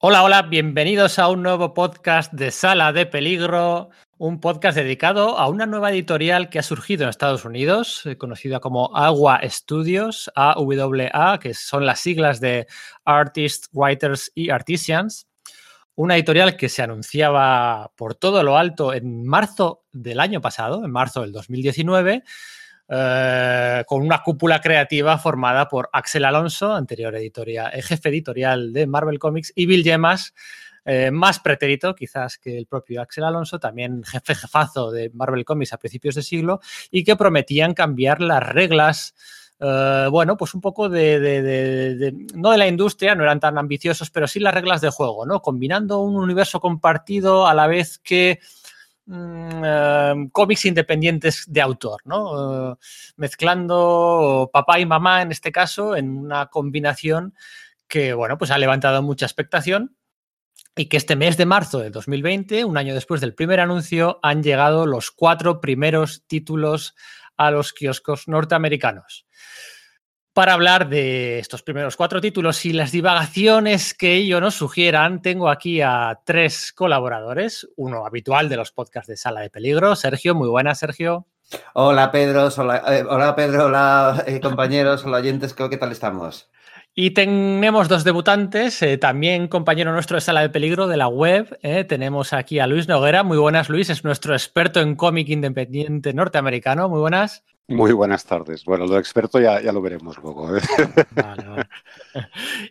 Hola, hola, bienvenidos a un nuevo podcast de Sala de Peligro, un podcast dedicado a una nueva editorial que ha surgido en Estados Unidos, eh, conocida como Agua Studios, AWA, que son las siglas de Artists, Writers y Artisans. Una editorial que se anunciaba por todo lo alto en marzo del año pasado, en marzo del 2019 eh, con una cúpula creativa formada por Axel Alonso, anterior eh, jefe editorial de Marvel Comics, y Bill Gemas, eh, más pretérito quizás que el propio Axel Alonso, también jefe jefazo de Marvel Comics a principios de siglo, y que prometían cambiar las reglas. bueno, pues un poco de, no de la industria, no eran tan ambiciosos, pero sí las reglas de juego, ¿no? Combinando un universo compartido a la vez que Mm, eh, cómics independientes de autor, ¿no? Eh, mezclando papá y mamá en este caso en una combinación que, bueno, pues ha levantado mucha expectación y que este mes de marzo de 2020, un año después del primer anuncio, han llegado los cuatro primeros títulos a los kioscos norteamericanos para hablar de estos primeros cuatro títulos y las divagaciones que ellos nos sugieran, tengo aquí a tres colaboradores, uno habitual de los podcasts de Sala de Peligro, Sergio, muy buenas, Sergio. Hola Pedro, hola, eh, hola Pedro, hola eh, compañeros, hola oyentes, ¿qué tal estamos? Y tenemos dos debutantes, eh, también compañero nuestro de Sala de Peligro de la web. tenemos aquí a Luis Noguera. Muy buenas, Luis. Es nuestro experto en cómic independiente norteamericano. Muy buenas. Muy buenas tardes. Bueno, lo experto ya, ya lo veremos luego. ¿eh?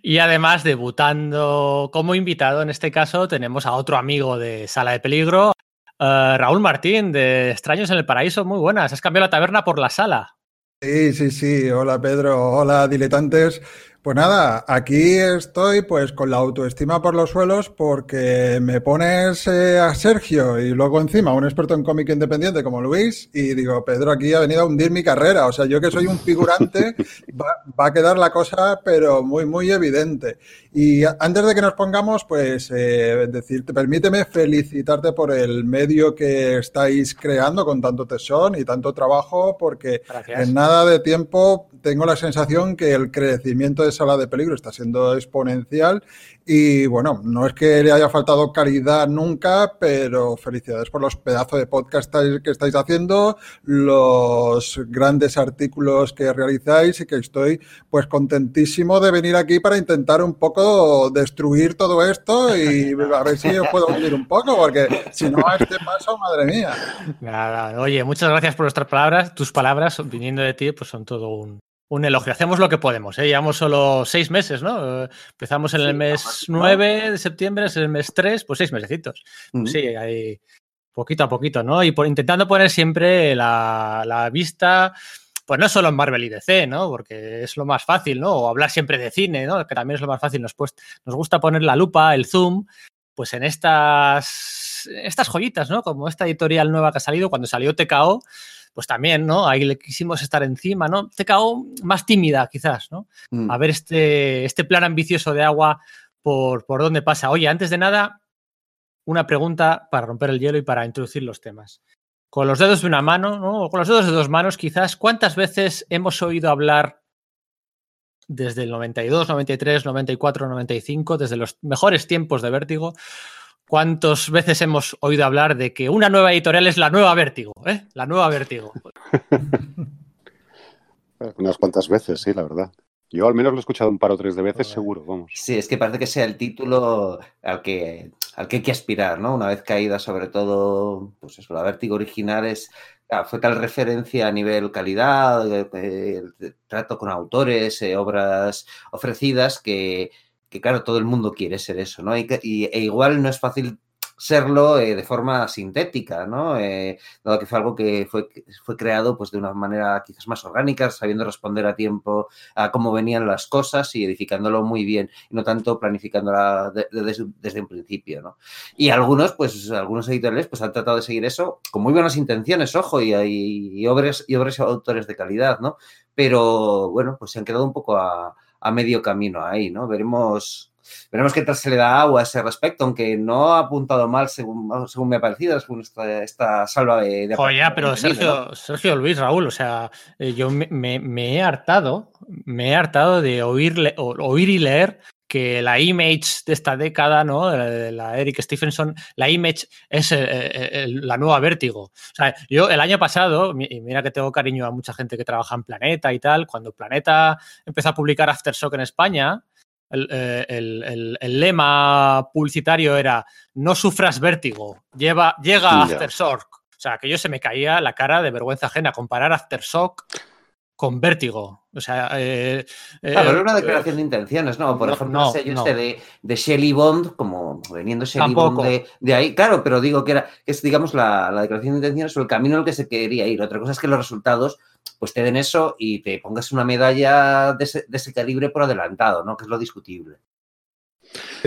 Y además, debutando como invitado, en este caso, tenemos a otro amigo de Sala de Peligro, eh, Raúl Martín, de Extraños en el Paraíso. Muy buenas. Has cambiado la taberna por la sala. Sí, sí, sí. Hola Pedro, hola diletantes. Pues nada, aquí estoy pues con la autoestima por los suelos porque me pones eh, a Sergio y luego encima un experto en cómic independiente como Luis y digo, Pedro aquí ha venido a hundir mi carrera, o sea, yo que soy un figurante va, a quedar la cosa pero muy, muy evidente. Y antes de que nos pongamos, pues eh, decirte, permíteme felicitarte por el medio que estáis creando con tanto tesón y tanto trabajo porque en nada de tiempo tengo la sensación que el crecimiento de sala de peligro está siendo exponencial y bueno, no es que le haya faltado calidad nunca, pero felicidades por los pedazos de podcast que estáis haciendo, los grandes artículos que realizáis y que estoy pues contentísimo de venir aquí para intentar un poco destruir todo esto y a ver si os puedo unir un poco, porque si no a este paso, madre mía. Nada, oye, muchas gracias por nuestras palabras, tus palabras viniendo de ti pues son todo un, un elogio. Hacemos lo que podemos, ¿eh? Llevamos solo seis meses, ¿no? Empezamos en el mes 9 de septiembre, es el mes 3, pues seis mesecitos. Pues sí, ahí poquito a poquito, ¿no? Y por, intentando poner siempre la, vista, pues no solo en Marvel y DC, ¿no? Porque es lo más fácil, ¿no? O hablar siempre de cine, ¿no? Que también es lo más fácil. Nos, pues, nos gusta poner la lupa, el zoom, pues en estas, estas joyitas, ¿no? Como esta editorial nueva que ha salido, cuando salió TKO, pues también, ¿no? Ahí le quisimos estar encima, ¿no? TKO más tímida, quizás, ¿no? Mm. A ver este, este plan ambicioso de agua por, por dónde pasa. Oye, antes de nada, una pregunta para romper el hielo y para introducir los temas. Con los dedos de una mano, ¿no? O con los dedos de dos manos, quizás, ¿cuántas veces hemos oído hablar desde el 92, 93, 94, 95, desde los mejores tiempos de vértigo, ¿Cuántas veces hemos oído hablar de que una nueva editorial es la nueva Vértigo? ¿eh? La nueva Vértigo. Unas cuantas veces, sí, la verdad. Yo al menos lo he escuchado un par o tres de veces, seguro, vamos. Sí, es que parece que sea el título al que, al que hay que aspirar, ¿no? Una vez caída, sobre todo, pues eso, la Vértigo original es, fue tal referencia a nivel calidad, trato con autores, eh, obras ofrecidas, que, que claro, todo el mundo quiere ser eso, ¿no? Y, e igual no es fácil serlo eh, de forma sintética, ¿no? Eh, dado que fue algo que fue, fue creado pues, de una manera quizás más orgánica, sabiendo responder a tiempo a cómo venían las cosas y edificándolo muy bien, y no tanto planificándola desde, un principio, ¿no? Y algunos, pues, algunos editoriales pues, han tratado de seguir eso con muy buenas intenciones, ojo, y, y, obras, y obras y autores de calidad, ¿no? Pero, bueno, pues se han quedado un poco a a medio camino ahí, ¿no? Veremos, veremos qué tal se le da agua a ese respecto, aunque no ha apuntado mal según, según me ha parecido, según esta, salva de... Oye, pero Sergio, Sergio Luis, Raúl, o sea, eh, yo me, he hartado, me he hartado de oír, oír y leer que la image de esta década, ¿no? De la Eric Stephenson, la image es eh, eh, la nueva vértigo. O sea, yo el año pasado, y mira que tengo cariño a mucha gente que trabaja en Planeta y tal, cuando Planeta empezó a publicar Aftershock en España, el, el, lema publicitario era no sufras vértigo, lleva, llega Aftershock. O sea, que yo se me caía la cara de vergüenza ajena comparar Aftershock con vértigo. O sea, eh, claro, era una eh, declaración de intenciones, ¿no? Por ejemplo, no, sello este de, de, Shelly Bond, como veniendo Shelly Bond de, ahí. Claro, pero digo que era, es, digamos, la, declaración de intenciones o el camino en el que se quería ir. Otra cosa es que los resultados, pues te den eso y te pongas una medalla de ese, de ese calibre por adelantado, ¿no? Que es lo discutible.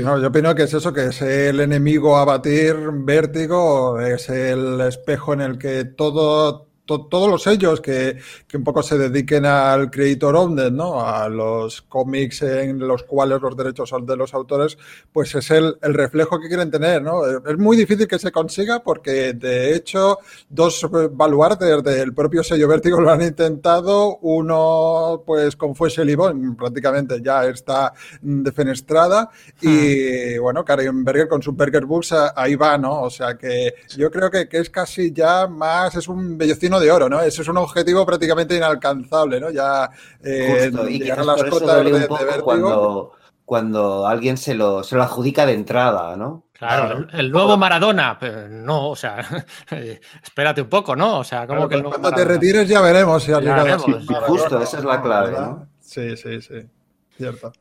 No, yo opino que es eso, que es el enemigo a batir, vértigo, es el espejo en el que todo, todos los sellos que, que, un poco se dediquen al creator owned, ¿no? A los cómics en los cuales los derechos son de los autores, pues es el, el, reflejo que quieren tener, ¿no? Es muy difícil que se consiga porque, de hecho, dos baluartes del propio sello Vértigo lo han intentado. Uno, pues, con Fue Libón, prácticamente ya está defenestrada. Y, hmm. bueno, Karen Berger con su Berger Books ahí va, ¿no? O sea que yo creo que, que es casi ya más, es un de oro, ¿no? Eso es un objetivo prácticamente inalcanzable, ¿no? Ya eh, y llegar a las cotas de, cuando, cuando alguien se lo, se lo adjudica de entrada, ¿no? Claro, el, nuevo Maradona, pero no, o sea, espérate un poco, ¿no? O sea, como que cuando te retires ya veremos si has llegado. justo, esa es la clave, ¿no? Sí, sí, sí, cierto.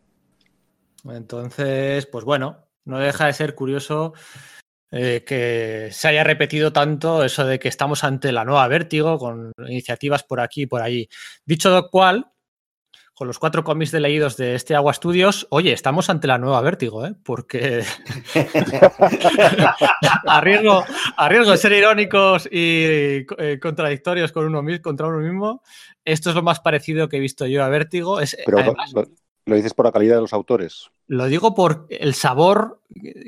Entonces, pues bueno, no deja de ser curioso eh, que se haya repetido tanto eso de que estamos ante la nueva Vértigo con iniciativas por aquí y por allí. Dicho lo cual, con los cuatro cómics de leídos de este Agua Studios, oye, estamos ante la nueva Vértigo, ¿eh? porque a, riesgo, de ser irónicos y eh, contradictorios con uno, contra uno mismo, esto es lo más parecido que he visto yo a Vértigo. Es, ¿Lo dices por la calidad de los autores? Lo digo por el sabor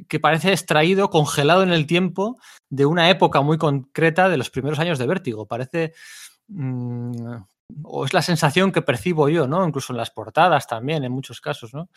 que parece extraído, congelado en el tiempo, de una época muy concreta de los primeros años de Vértigo. Parece. Mm, o es la sensación que percibo yo, ¿no? Incluso en las portadas también, en muchos casos, ¿no?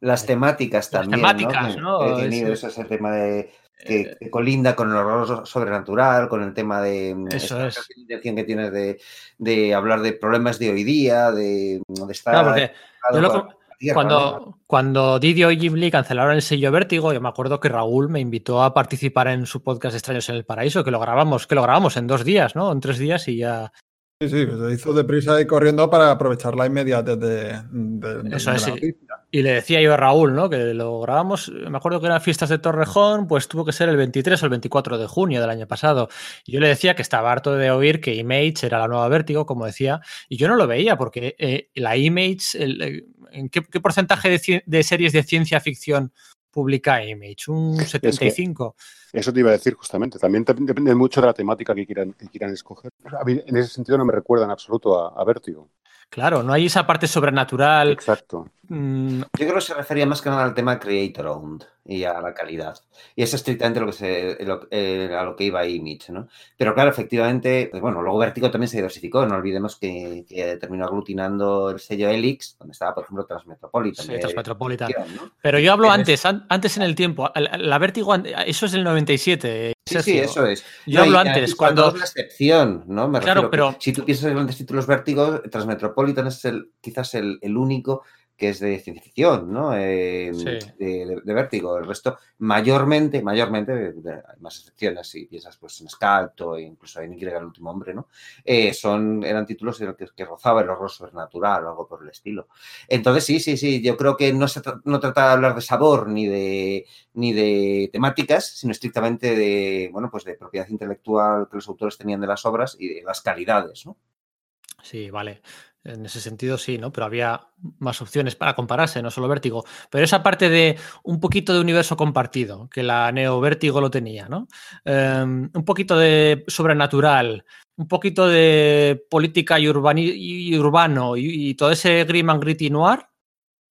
Las temáticas también. Las temáticas, ¿no? Eso es el tema de que, eh, colinda con el horror sobrenatural, con el tema de mm, eso es. intención que tienes de, de, hablar de problemas de hoy día, de, de estar. Claro, porque yo lo, cuando, cuando Didio y Ghibli cancelaron el sello Vértigo, yo me acuerdo que Raúl me invitó a participar en su podcast Extraños en el Paraíso, que lo grabamos, que lo grabamos en dos días, ¿no? En tres días y ya. Sí, sí, se hizo deprisa y corriendo para aprovechar la inmediatez de, de, Eso es, Y le decía yo a Raúl, ¿no? Que lo grabamos, me acuerdo que eran fiestas de Torrejón, pues tuvo que ser el 23 o el 24 de junio del año pasado. Y yo le decía que estaba harto de oír que Image era la nueva Vértigo, como decía, y yo no lo veía porque eh, la Image, el, ¿En qué, porcentaje de, series de ciencia ficción publica Image? ¿Un 75? eso te iba a decir justamente. También depende mucho de la temática que quieran, que quieran escoger. en ese sentido no me recuerda en absoluto a, a Vértigo. Claro, no hay esa parte sobrenatural. Exacto. Mm. Yo creo que se refería más que nada al tema creator owned y a la calidad. Y es estrictamente lo que se, eh, a lo que iba Image, ¿no? Pero claro, efectivamente, pues bueno, luego Vertigo también se diversificó. No olvidemos que, terminó aglutinando el sello Helix, donde estaba, por ejemplo, Transmetropolitan. Sí, Transmetropolitan. Pero yo hablo antes, antes en el tiempo. La Vertigo, eso es del 97. Sí, sí, eso es. Yo hablo antes, cuando... Es la excepción, ¿no? Me claro, pero... Si tú piensas en grandes títulos Vértigo, Transmetropolitan es el, quizás el, el único que es de ciencia ficción, ¿no? Eh, de, vértigo. El resto, mayormente, mayormente, hay más excepciones, si piensas pues en Scalp o incluso en Y el último hombre, ¿no? Eh, son, eran títulos en los que, que, rozaba el horror sobrenatural o algo por el estilo. Entonces, sí, sí, sí, yo creo que no se no trata de hablar de sabor ni de, ni de temáticas, sino estrictamente de, bueno, pues de propiedad intelectual que los autores tenían de las obras y de las calidades, ¿no? Sí, vale. En ese sentido sí, ¿no? Pero había más opciones para compararse, no solo Vértigo. Pero esa parte de un poquito de universo compartido, que la Neo Vértigo lo tenía, ¿no? Em, un poquito de sobrenatural, un poquito de política y, urbano y, todo ese grim and gritty noir,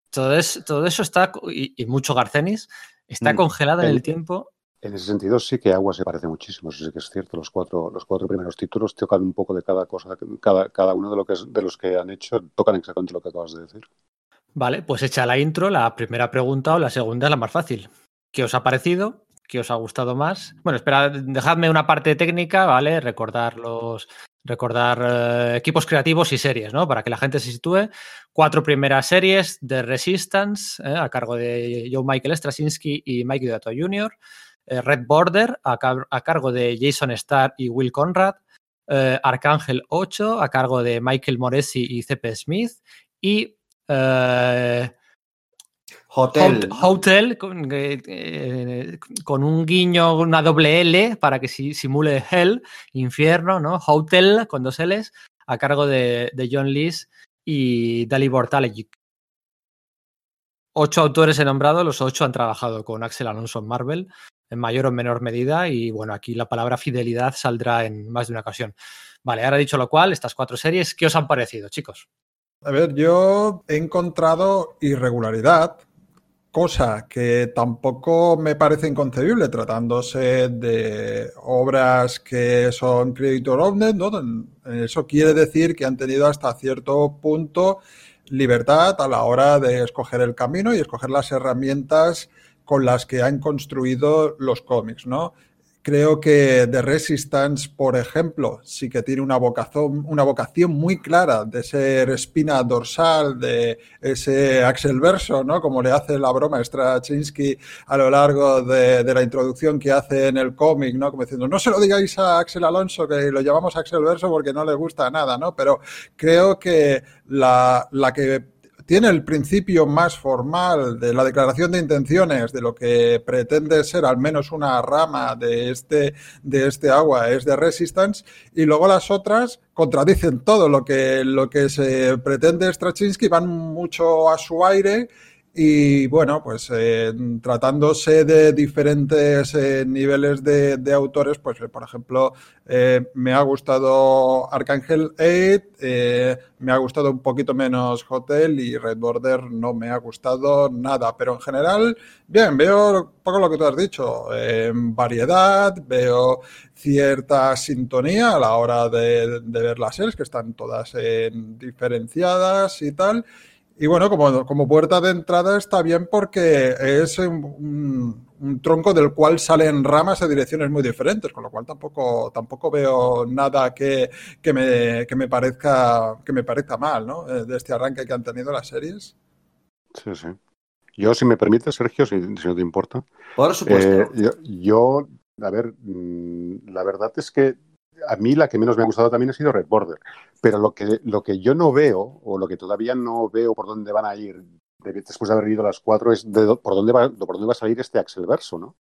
todo, todo eso está, y, mucho Garcenis, está mm, congelado en el tiempo en ese sentido sí que Agua se parece muchísimo, eso sí que es cierto. Los cuatro, los cuatro primeros títulos tocan un poco de cada cosa, cada, cada uno de, lo que es, de los que han hecho tocan exactamente lo que acabas de decir. Vale, pues hecha la intro, la primera pregunta o la segunda es la más fácil. ¿Qué os ha parecido? ¿Qué os ha gustado más? Bueno, espera, dejadme una parte técnica, ¿vale? Recordar los. Recordar eh, equipos creativos y series, ¿no? Para que la gente se sitúe. Cuatro primeras series de Resistance, ¿eh? a cargo de Joe Michael Straczynski y Mike Diodato Jr. Eh, Red Border, a, car a, cargo de Jason Starr y Will Conrad. Eh, Arcángel 8, a cargo de Michael Moresi y C.P. Smith. Y Uh, Hotel. Hotel con, eh, con, un guiño, una doble L para que si, simule Hell, infierno, ¿no? Hotel con dos L's a cargo de, de John Lees y Dali Bortalegic. Ocho autores he nombrado, los ocho han trabajado con Axel Alonso en Marvel en mayor o menor medida y bueno, aquí la palabra fidelidad saldrá en más de una ocasión. Vale, ahora dicho lo cual, estas cuatro series, ¿qué os han parecido, chicos? A ver, yo he encontrado irregularidad, cosa que tampoco me parece inconcebible tratándose de obras que son creator owned, ¿no? Eso quiere decir que han tenido hasta cierto punto libertad a la hora de escoger el camino y escoger las herramientas con las que han construido los cómics, ¿no? Creo que The Resistance, por ejemplo, sí que tiene una vocación, una vocación muy clara de ser espina dorsal de ese Axel Verso, ¿no? Como le hace la broma Straczynski a lo largo de, la introducción que hace en el cómic, ¿no? Como diciendo, no se lo digáis a Axel Alonso, que lo llamamos Axel Verso porque no le gusta nada, ¿no? Pero creo que la, la que tiene el principio más formal de la declaración de intenciones de lo que pretende ser al menos una rama de este, de este agua es de Resistance y luego las otras contradicen todo lo que, lo que se pretende. Straczynski, van mucho a su aire y bueno, pues eh, tratándose de diferentes eh, niveles de, autores, pues eh, por ejemplo, me ha gustado Arcángel 8, me ha gustado un poquito menos Hotel y Red Border no me ha gustado nada, pero en general, bien, veo un poco lo que tú has dicho, variedad, veo cierta sintonía a la hora de, de ver las series, que están todas diferenciadas y tal. Y bueno, como, como, puerta de entrada está bien porque es un, un, tronco del cual salen ramas a direcciones muy diferentes, con lo cual tampoco, tampoco veo nada que, que, me, que, me parezca, que me parezca mal, ¿no? Eh, de este arranque que han tenido las series. Sí, sí. Yo, si me permite, Sergio, si, si no te importa. Por supuesto. Eh, yo, yo, a ver, mm, la verdad es que a mí la que menos me ha gustado también ha sido Red Border. Pero lo que, lo que yo no veo, o lo que todavía no veo por dónde van a ir después de haber leído las cuatro, es de, por, dónde va, por dónde va a salir este Axel Verso, ¿no?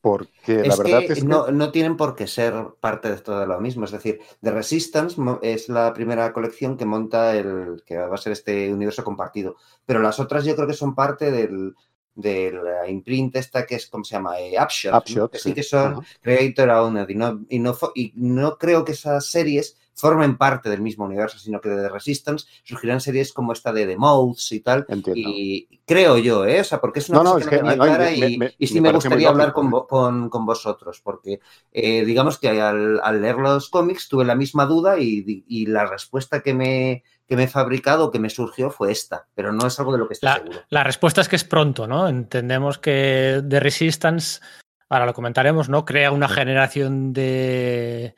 Porque es la verdad que es que. No, no, tienen por qué ser parte de todo lo mismo. Es decir, The Resistance es la primera colección que monta el. que va a ser este universo compartido. Pero las otras yo creo que son parte del de la imprint esta que es, ¿cómo se llama? Eh, Upshot, Upshot ¿no? que sí. sí que son uh -huh. creator owned y no, y, no, y no creo que esas series formen parte del mismo universo, sino que de Resistance surgirán series como esta de The Mouths y tal. Entiendo. Y creo yo, ¿eh? O sea, porque es una no, cosa no, que es no que, tenía no, me, y, me, y, sí me, me gustaría hablar con, lógico. con, con, vosotros, porque eh, digamos que al, al, leer los cómics tuve la misma duda y, y la respuesta que me, que me he fabricado, que me surgió, fue esta, pero no es algo de lo que estoy la, seguro. La respuesta es que es pronto, ¿no? Entendemos que The Resistance, ahora lo comentaremos, ¿no? Crea una generación de,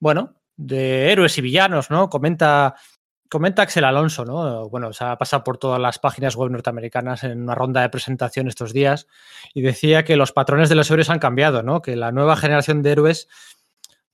bueno, de héroes y villanos, ¿no? Comenta, comenta Axel Alonso, ¿no? Bueno, se ha pasado por todas las páginas web norteamericanas en una ronda de presentación estos días y decía que los patrones de los héroes han cambiado, ¿no? Que la nueva generación de héroes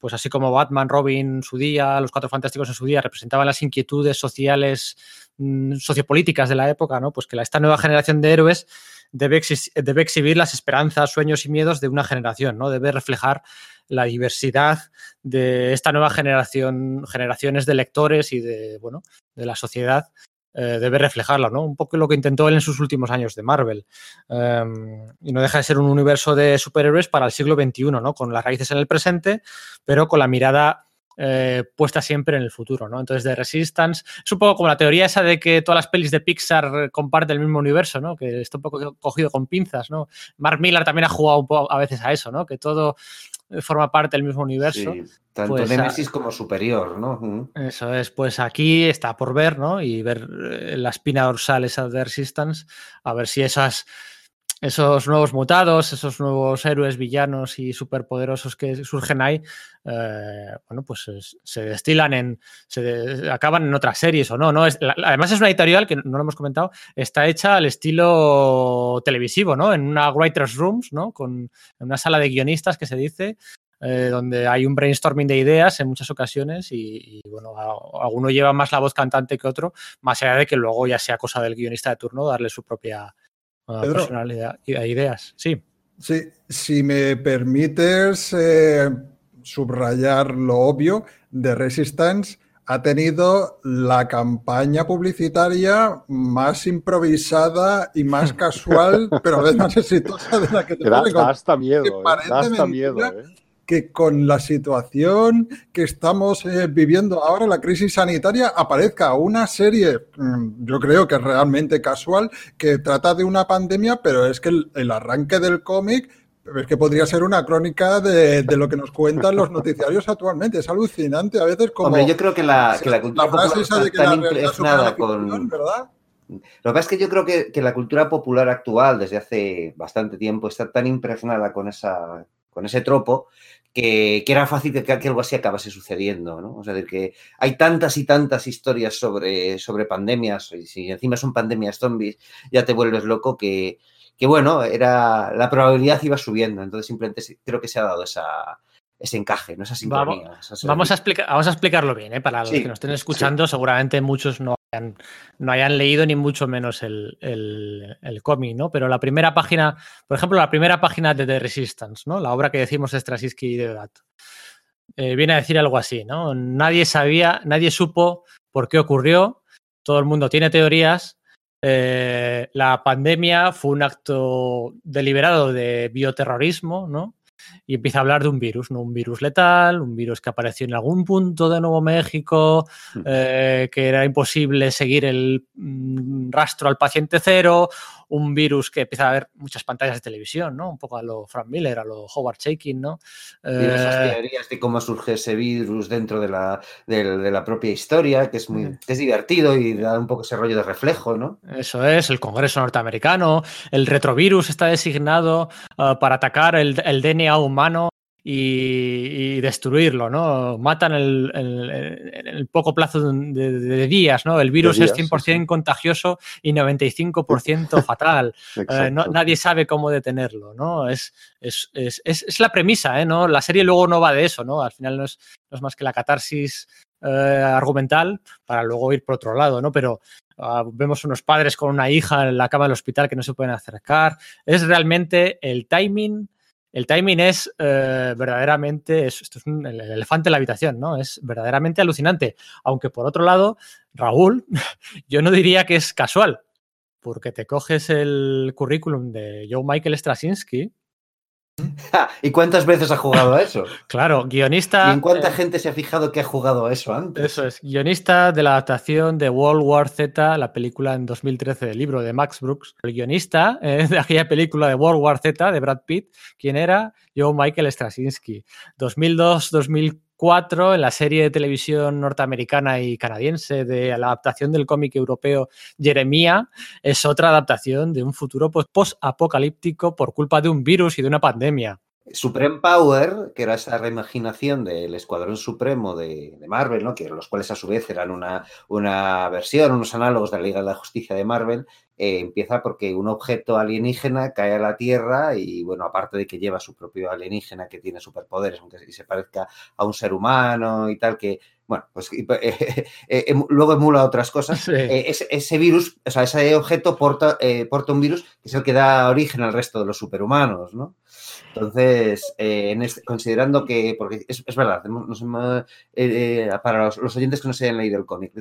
pues así como Batman, Robin en su día, los Cuatro Fantásticos en su día representaban las inquietudes sociales, mmm, sociopolíticas de la época, ¿no? Pues que esta nueva generación de héroes debe, debe, exhibir las esperanzas, sueños y miedos de una generación, ¿no? Debe reflejar la diversidad de esta nueva generación, generaciones de lectores y de, bueno, de la sociedad eh, debe reflejarlo, ¿no? Un poco lo que intentó él en sus últimos años de Marvel. Um, y no deja de ser un universo de superhéroes para el siglo XXI, ¿no? Con las raíces en el presente, pero con la mirada eh, puesta siempre en el futuro, ¿no? Entonces, The Resistance es un poco como la teoría esa de que todas las pelis de Pixar comparten el mismo universo, ¿no? Que está un poco cogido con pinzas, ¿no? Mark Miller también ha jugado un poco a veces a eso, ¿no? Que todo forma parte del mismo universo. Sí, tanto pues, Nemesis como superior, ¿no? Eso es, pues aquí está por ver, ¿no? Y ver eh, la espina dorsal esa de Resistance, a ver si esas esos nuevos mutados, esos nuevos héroes, villanos y superpoderosos que surgen ahí, eh, bueno, pues se destilan en, se acaban en otras series o no, ¿no? Es, además es una editorial que no lo hemos comentado, está hecha al estilo televisivo, ¿no? En una writer's rooms, ¿no? Con una sala de guionistas que se dice, eh, donde hay un brainstorming de ideas en muchas ocasiones y, bueno, alguno lleva más la voz cantante que otro, más allá de que luego ya sea cosa del guionista de turno darle su propia personalidad y ideas. Sí. Sí, si me permites eh, subrayar lo obvio, de Resistance ha tenido la campaña publicitaria más improvisada y más casual, pero a veces más exitosa de la que te da, hasta miedo, eh, da hasta miedo. Eh que con la situación que estamos eh, viviendo ahora, la crisis sanitaria, aparezca una serie, mm, yo creo que es realmente casual, que trata de una pandemia, pero es que el, arranque del cómic es que podría ser una crónica de, lo que nos cuentan los noticiarios actualmente. Es alucinante a veces como... Hombre, yo creo que la, cultura popular está tan impregnada con... ¿verdad? Lo que pasa es que yo creo que, que, la cultura popular actual, desde hace bastante tiempo, está tan impregnada con, esa, con ese tropo que, era fácil que, algo así acabase sucediendo, ¿no? O sea, de que hay tantas y tantas historias sobre, sobre pandemias, y si encima son pandemias zombies, ya te vuelves loco que, que, bueno, era la probabilidad iba subiendo. Entonces, simplemente creo que se ha dado esa, ese encaje, ¿no? esa sincronía. Vamos, a, vamos a explicarlo bien, ¿eh? para los que nos estén escuchando, seguramente muchos no hayan, no hayan leído ni mucho menos el, el, cómic, ¿no? Pero la primera página, por ejemplo, la primera página de The Resistance, ¿no? La obra que decimos de Straczynski y de Dato. Eh, viene a decir algo así, ¿no? Nadie sabía, nadie supo por qué ocurrió, todo el mundo tiene teorías, eh, la pandemia fue un acto deliberado de bioterrorismo, ¿no? Y empieza a hablar de un virus, ¿no? Un virus letal, un virus que apareció en algún punto de Nuevo México, mm. eh, que era imposible seguir el mm, rastro al paciente cero, un virus que empieza a ver muchas pantallas de televisión, ¿no? Un poco a lo Frank Miller, a lo Howard Shaking, ¿no? Diversas eh, teorías de cómo surge ese virus dentro de la, de, la propia historia, que es muy es divertido y da un poco ese rollo de reflejo, ¿no? Eso es, el Congreso norteamericano, el retrovirus está designado uh, para atacar el, el DNA humano y, destruirlo, ¿no? Matan en el, poco plazo de, días, ¿no? El virus es 100% contagioso y 95% fatal. Eh, nadie sabe cómo detenerlo, ¿no? Es, es, es, la premisa, ¿eh? ¿no? La serie luego no va de eso, ¿no? Al final no es, más que la catarsis eh, argumental para luego ir por otro lado, ¿no? Pero ah, vemos unos padres con una hija en la cama del hospital que no se pueden acercar. Es realmente el timing el timing es eh, verdaderamente, esto es un, el elefante en la habitación, ¿no? Es verdaderamente alucinante. Aunque por otro lado, Raúl, yo no diría que es casual, porque te coges el currículum de Joe Michael Straczynski ¿Y cuántas veces ha jugado a eso? claro, guionista. ¿Y en cuánta eh, gente se ha fijado que ha jugado a eso antes? Eso es, guionista de la adaptación de World War Z, la película en 2013 del libro de Max Brooks. El guionista eh, de aquella película de World War Z de Brad Pitt, quien era Joe Michael Straczynski. 2002-2004 en la serie de televisión norteamericana y canadiense de la adaptación del cómic europeo Jeremía, es otra adaptación de un futuro pues, post-apocalíptico por culpa de un virus y de una pandemia. Supreme Power, que era esa reimaginación del Escuadrón Supremo de, Marvel, ¿no? los cuales a su vez eran una, una versión, unos análogos de la Liga de la Justicia de Marvel, eh, empieza porque un objeto alienígena cae a la Tierra y, bueno, aparte de que lleva su propio alienígena que tiene superpoderes, aunque se parezca a un ser humano y tal, que, bueno, pues eh, eh, em, luego emula otras cosas, ese, virus, o sea, ese objeto porta, porta un virus que es el que da origen al resto de los superhumanos, ¿no? Entonces, este, considerando que, porque es, verdad, para los, los, oyentes que no se hayan leído el cómic,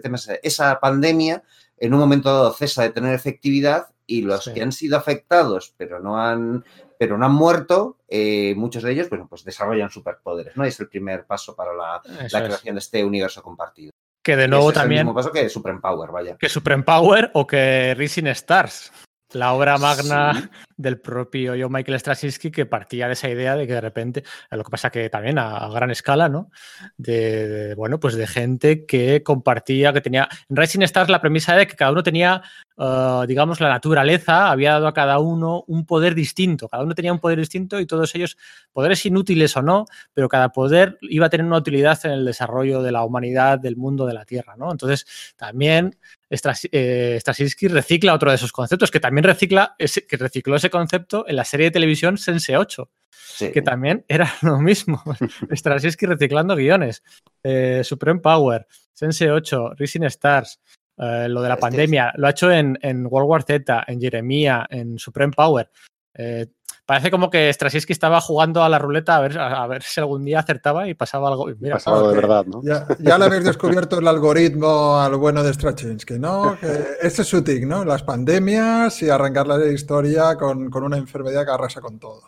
esa pandemia en un momento dado cesa de tener efectividad y los Sí. que han sido afectados pero no han, pero no han muerto, eh, muchos de ellos bueno, pues desarrollan superpoderes, ¿no? Y es el primer paso para la, la creación de este universo compartido. Que de nuevo ese es también el mismo paso que Supreme Power, vaya. que Supreme Power o que Rising Stars, la obra magna Sí. del propio John Michael Straczynski que partía de esa idea de que de repente, eh, lo que pasa que también a, a gran escala, ¿no? De, de, bueno, pues de gente que compartía, que tenía... En Rising Stars la premisa era que cada uno tenía, uh, digamos, la naturaleza había dado a cada uno un poder distinto, cada uno tenía un poder distinto y todos ellos, poderes inútiles o no, pero cada poder iba a tener una utilidad en el desarrollo de la humanidad, del mundo, de la Tierra, ¿no? Entonces, también Stras, eh, Straczynski recicla otro de esos conceptos, que también recicla ese, que recicló ese concepto en la serie de televisión Sense 8, Sí. que también era lo mismo. Straczynski reciclando guiones. Eh, Supreme Power, Sense 8, Rising Stars, eh, lo de la Este es- pandemia, lo ha hecho en, en World War Z, en Jeremia, en Supreme Power. Eh, parece como que Straczynski estaba jugando a la ruleta a ver, a, a ver si algún día acertaba y pasaba algo. Mira, Pasaba algo de verdad, ¿no? Ya, ya le habéis descubierto el algoritmo al bueno de Straczynski, ¿no? Que ese es su tic, ¿no? Las pandemias y arrancar la historia con, con una enfermedad que arrasa con todo.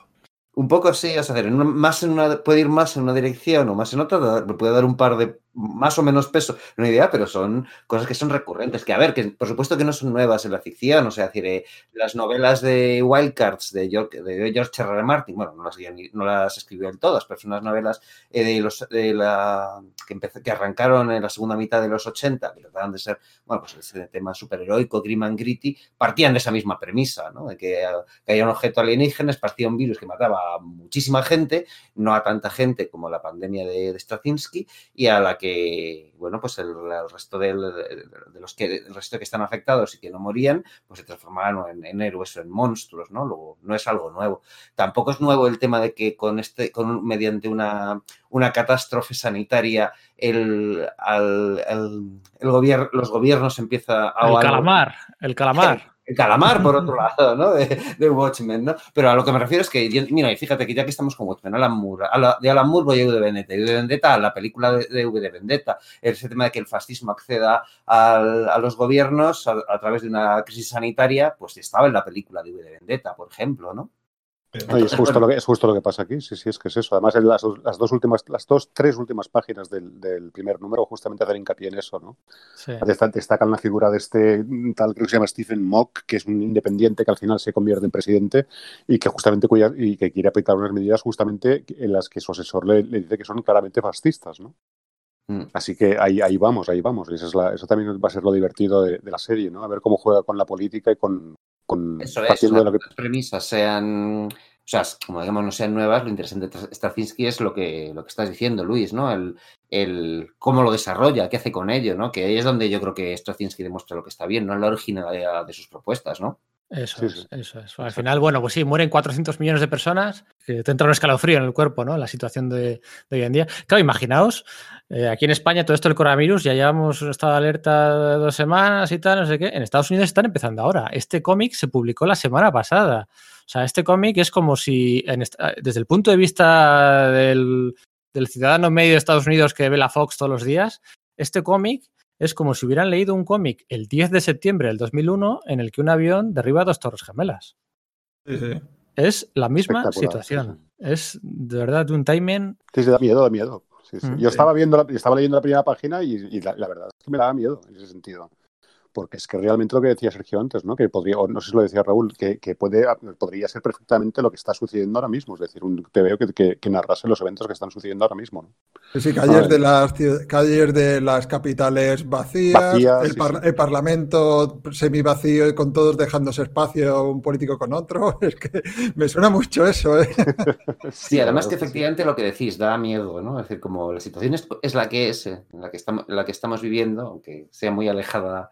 Un poco sí, o sea, en una- más en una, puede ir más en una dirección o más en otra, puede dar un par de más o menos peso una idea, pero son cosas que son recurrentes. Que a ver, que por supuesto que no son nuevas en la ficción, o sea, decir, eh, las novelas de Wildcards de George, de George. Martin, bueno, no las, no las escribió en todas, pero son unas novelas eh, de los de la que, que arrancaron en la segunda mitad de los 80, que trataban de ser, bueno, pues ese tema superheroico, grim and gritty, partían de esa misma premisa, ¿no? De que, eh, que había un objeto alienígena, esparcía un virus que mataba a muchísima gente, no a tanta gente como la pandemia de, de Straczynski, y a la que, bueno, pues el, el resto del- de los que el resto que están afectados y que no morían, pues se transformaron en, en héroes o en monstruos, ¿no? Luego, no es algo nuevo. Tampoco es nuevo el tema de que con este, con mediante una, una catástrofe sanitaria, el, al- el, el gobierno, los gobiernos empieza a el calamar, el calamar. El calamar, por otro lado, ¿no? De, de Watchmen, ¿no? Pero a lo que me refiero es que, mira, y fíjate que ya que estamos con Watchmen, Alan Moore, a la- de Alan Moore voy a V de Vendetta, y V de Vendetta, la película de, de V de Vendetta, ese tema de que el fascismo acceda al- a los gobiernos a, a través de una crisis sanitaria, pues estaba en la película de V de Vendetta, por ejemplo, ¿no? Es justo, lo que, es justo lo que pasa aquí, sí, sí, es que es eso. Además, en las, dos- las dos últimas, las dos, tres últimas páginas del, del primer número justamente hacen hincapié en eso, ¿no? Sí. Destacan la figura de este tal, creo que se llama Stephen Mock, que es un independiente que al final se convierte en presidente y que justamente cuya- y que quiere aplicar unas medidas justamente en las que su asesor le, le dice que son claramente fascistas, ¿no? Mm. Así que ahí, ahí vamos, ahí vamos. Y eso, es la- eso también va a ser lo divertido de, de la serie, ¿no? A ver cómo juega con la política y con, con Eso es, de lo que las premisas sean, o sea, como digamos, no sean nuevas, lo interesante de Straczynski es lo que, lo que estás diciendo, Luis, ¿no? El, el cómo lo desarrolla, qué hace con ello, ¿no? Que ahí es donde yo creo que Straczynski demuestra lo que está bien, no en la originalidad de sus propuestas, ¿no? Eso Sí, es, sí. eso es. Al final, bueno, pues sí, mueren 400 millones de personas, que te entra un escalofrío en el cuerpo, ¿no? La situación de, de hoy en día. Claro, imaginaos, eh, aquí en España todo esto del coronavirus, ya llevamos estado de alerta dos semanas y tal, no sé qué. En Estados Unidos están empezando ahora. Este cómic se publicó la semana pasada. O sea, este cómic es como si, en esta- desde el punto de vista del, del ciudadano medio de Estados Unidos que ve la Fox todos los días, este cómic es como si hubieran leído un cómic el 10 de septiembre del 2001 en el que un avión derriba dos torres gemelas. Sí, sí. Es la misma situación. Es de verdad un timing. Sí, sí, da miedo, da miedo. Sí, sí. Mm, Yo estaba viendo, la- estaba leyendo la primera página y, y la, la verdad es que me daba miedo en ese sentido. Porque es que realmente lo que decía Sergio antes, ¿no? Que podría, o no sé si lo decía Raúl, que, que puede, podría ser perfectamente lo que está sucediendo ahora mismo. Es decir, un TVO que, que, que narrase los eventos que están sucediendo ahora mismo, ¿no? Sí, calles Ay. de las ciu- calles de las capitales vacías, Vacías, el, sí, par- sí. el parlamento semivacío y con todos dejándose espacio un político con otro. Es que me suena mucho eso, ¿eh? Sí, además que efectivamente lo que decís da miedo, ¿no? Es decir, como la situación es, es la que es, eh, en la que, estamos, la que estamos viviendo, aunque sea muy alejada eh,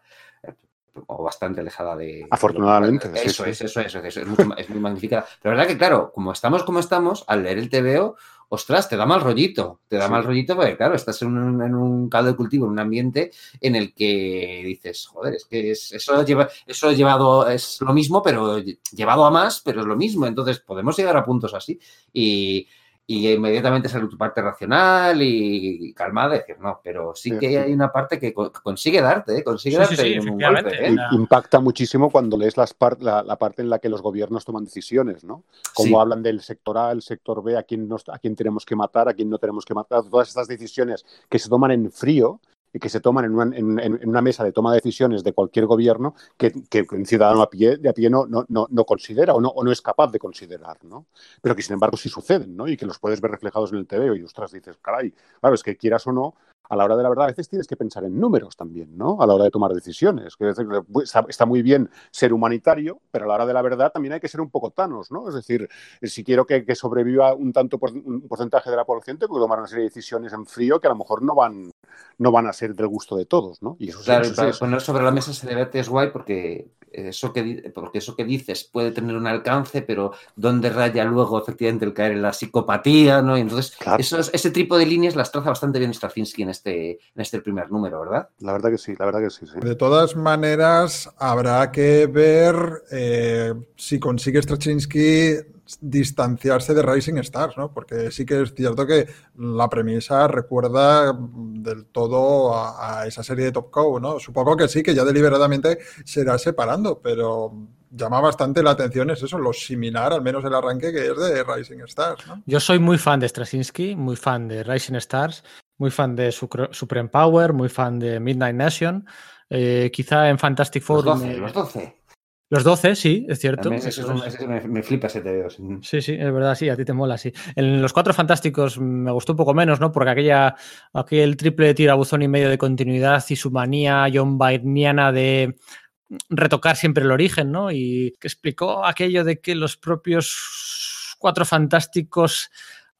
o bastante alejada de... Afortunadamente, de- Eso sí. es, eso es, eso es, es, mucho ma- es muy magnífica. Pero la verdad que, claro, como estamos como estamos, al leer el TVO, ostras, te da mal rollito, te da Sí. mal rollito porque, claro, estás en un, en un caldo de cultivo, en un ambiente en el que dices, joder, es que es- eso, lleva, eso llevado, es lo mismo, pero lle- llevado a más, pero es lo mismo. Entonces, podemos llegar a puntos así. Y, y inmediatamente sale tu parte racional y calmada, decir, no, pero sí que hay una parte que consigue darte, ¿eh? consigue darte un golpe. ¿eh? Impacta muchísimo cuando lees las la, la, parte en la que los gobiernos toman decisiones, ¿no? Como hablan del sector A, el sector B, a quién, nos, a quién tenemos que matar, a quién no tenemos que matar, todas estas decisiones que se toman en frío que se toman en una, en, una, mesa de toma de decisiones de cualquier gobierno que, que un ciudadano a pie, de a pie no, no, no, considera o no, o no es capaz de considerar, ¿no? Pero que sin embargo sí suceden, ¿no? Y que los puedes ver reflejados en el TV y ostras, dices, caray, claro, es que quieras o no, a la hora de la verdad a veces tienes que pensar en números también, ¿no? A la hora de tomar decisiones. Está muy bien ser humanitario, pero a la hora de la verdad también hay que ser un poco tanos, ¿no? Es decir, si quiero que, sobreviva un tanto por, un porcentaje de la población, tengo que tomar una serie de decisiones en frío que a lo mejor no van, no van a ser del gusto de todos, ¿no? Y eso, claro, poner sobre la mesa ese debate es guay porque eso que, porque eso que dices puede tener un alcance, pero ¿dónde raya luego efectivamente el caer en la psicopatía? ¿no? Y entonces, ese tipo de líneas las traza bastante bien Straczynski en este, en este primer número, ¿verdad? La verdad que sí, la verdad que sí. De todas maneras, habrá que ver eh, si consigue Straczynski distanciarse de Rising Stars, ¿no? Porque sí que es cierto que la premisa recuerda del todo a, esa serie de Top Cow, ¿no? Supongo que sí, que ya deliberadamente se irá separando, pero llama bastante la atención es eso, lo similar, al menos el arranque que es de Rising Stars, ¿no? Yo soy muy fan de Straczynski, muy fan de Rising Stars, muy fan de Supreme Power, muy fan de Midnight Nation. Eh, quizá en Fantastic Four. Los 12, los 12. Los 12, sí, es cierto. me, flipa ese TVO. Sí, sí, es verdad, sí, a ti te mola, sí. En los cuatro fantásticos me gustó un poco menos, ¿no? Porque aquella, aquel triple tirabuzón y medio de continuidad y su manía John Byrniana de retocar siempre el origen, ¿no? Y que explicó aquello de que los propios cuatro fantásticos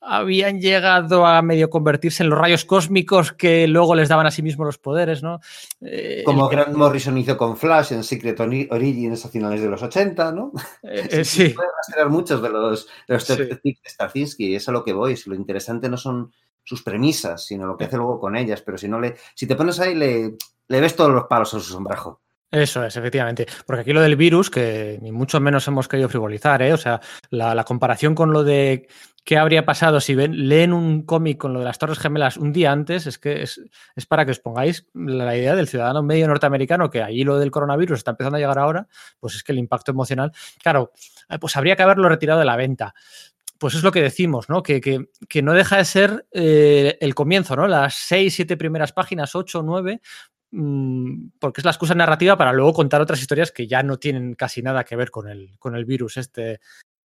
habían llegado a medio convertirse en los rayos cósmicos que luego les daban a sí mismos los poderes, ¿no? Eh, Como Grant Morrison hizo con Flash en Secret Origins a finales de los 80, ¿no? Eh, sí. Pueden muchos de los, de los de Stasinski, eso es a lo que voy. Si lo interesante no son sus premisas, sino lo que hace luego con ellas. Pero si no le, si te pones ahí, le, le ves todos los palos a su sombrajo. Eso es, efectivamente. Porque aquí lo del virus, que ni mucho menos hemos querido frivolizar, ¿eh? O sea, la, comparación con lo de qué habría pasado si ven, leen un cómic con lo de las Torres Gemelas un día antes, es que es, para que os pongáis la idea del ciudadano medio norteamericano, que ahí lo del coronavirus está empezando a llegar ahora, pues es que el impacto emocional, claro, eh, pues habría que haberlo retirado de la venta pues es lo que decimos, ¿no? Que, que, no deja de ser eh, el comienzo, ¿no? Las seis, siete primeras páginas, ocho, nueve, Mm, porque es la excusa narrativa para luego contar otras historias que ya no tienen casi nada que ver con el, con el virus este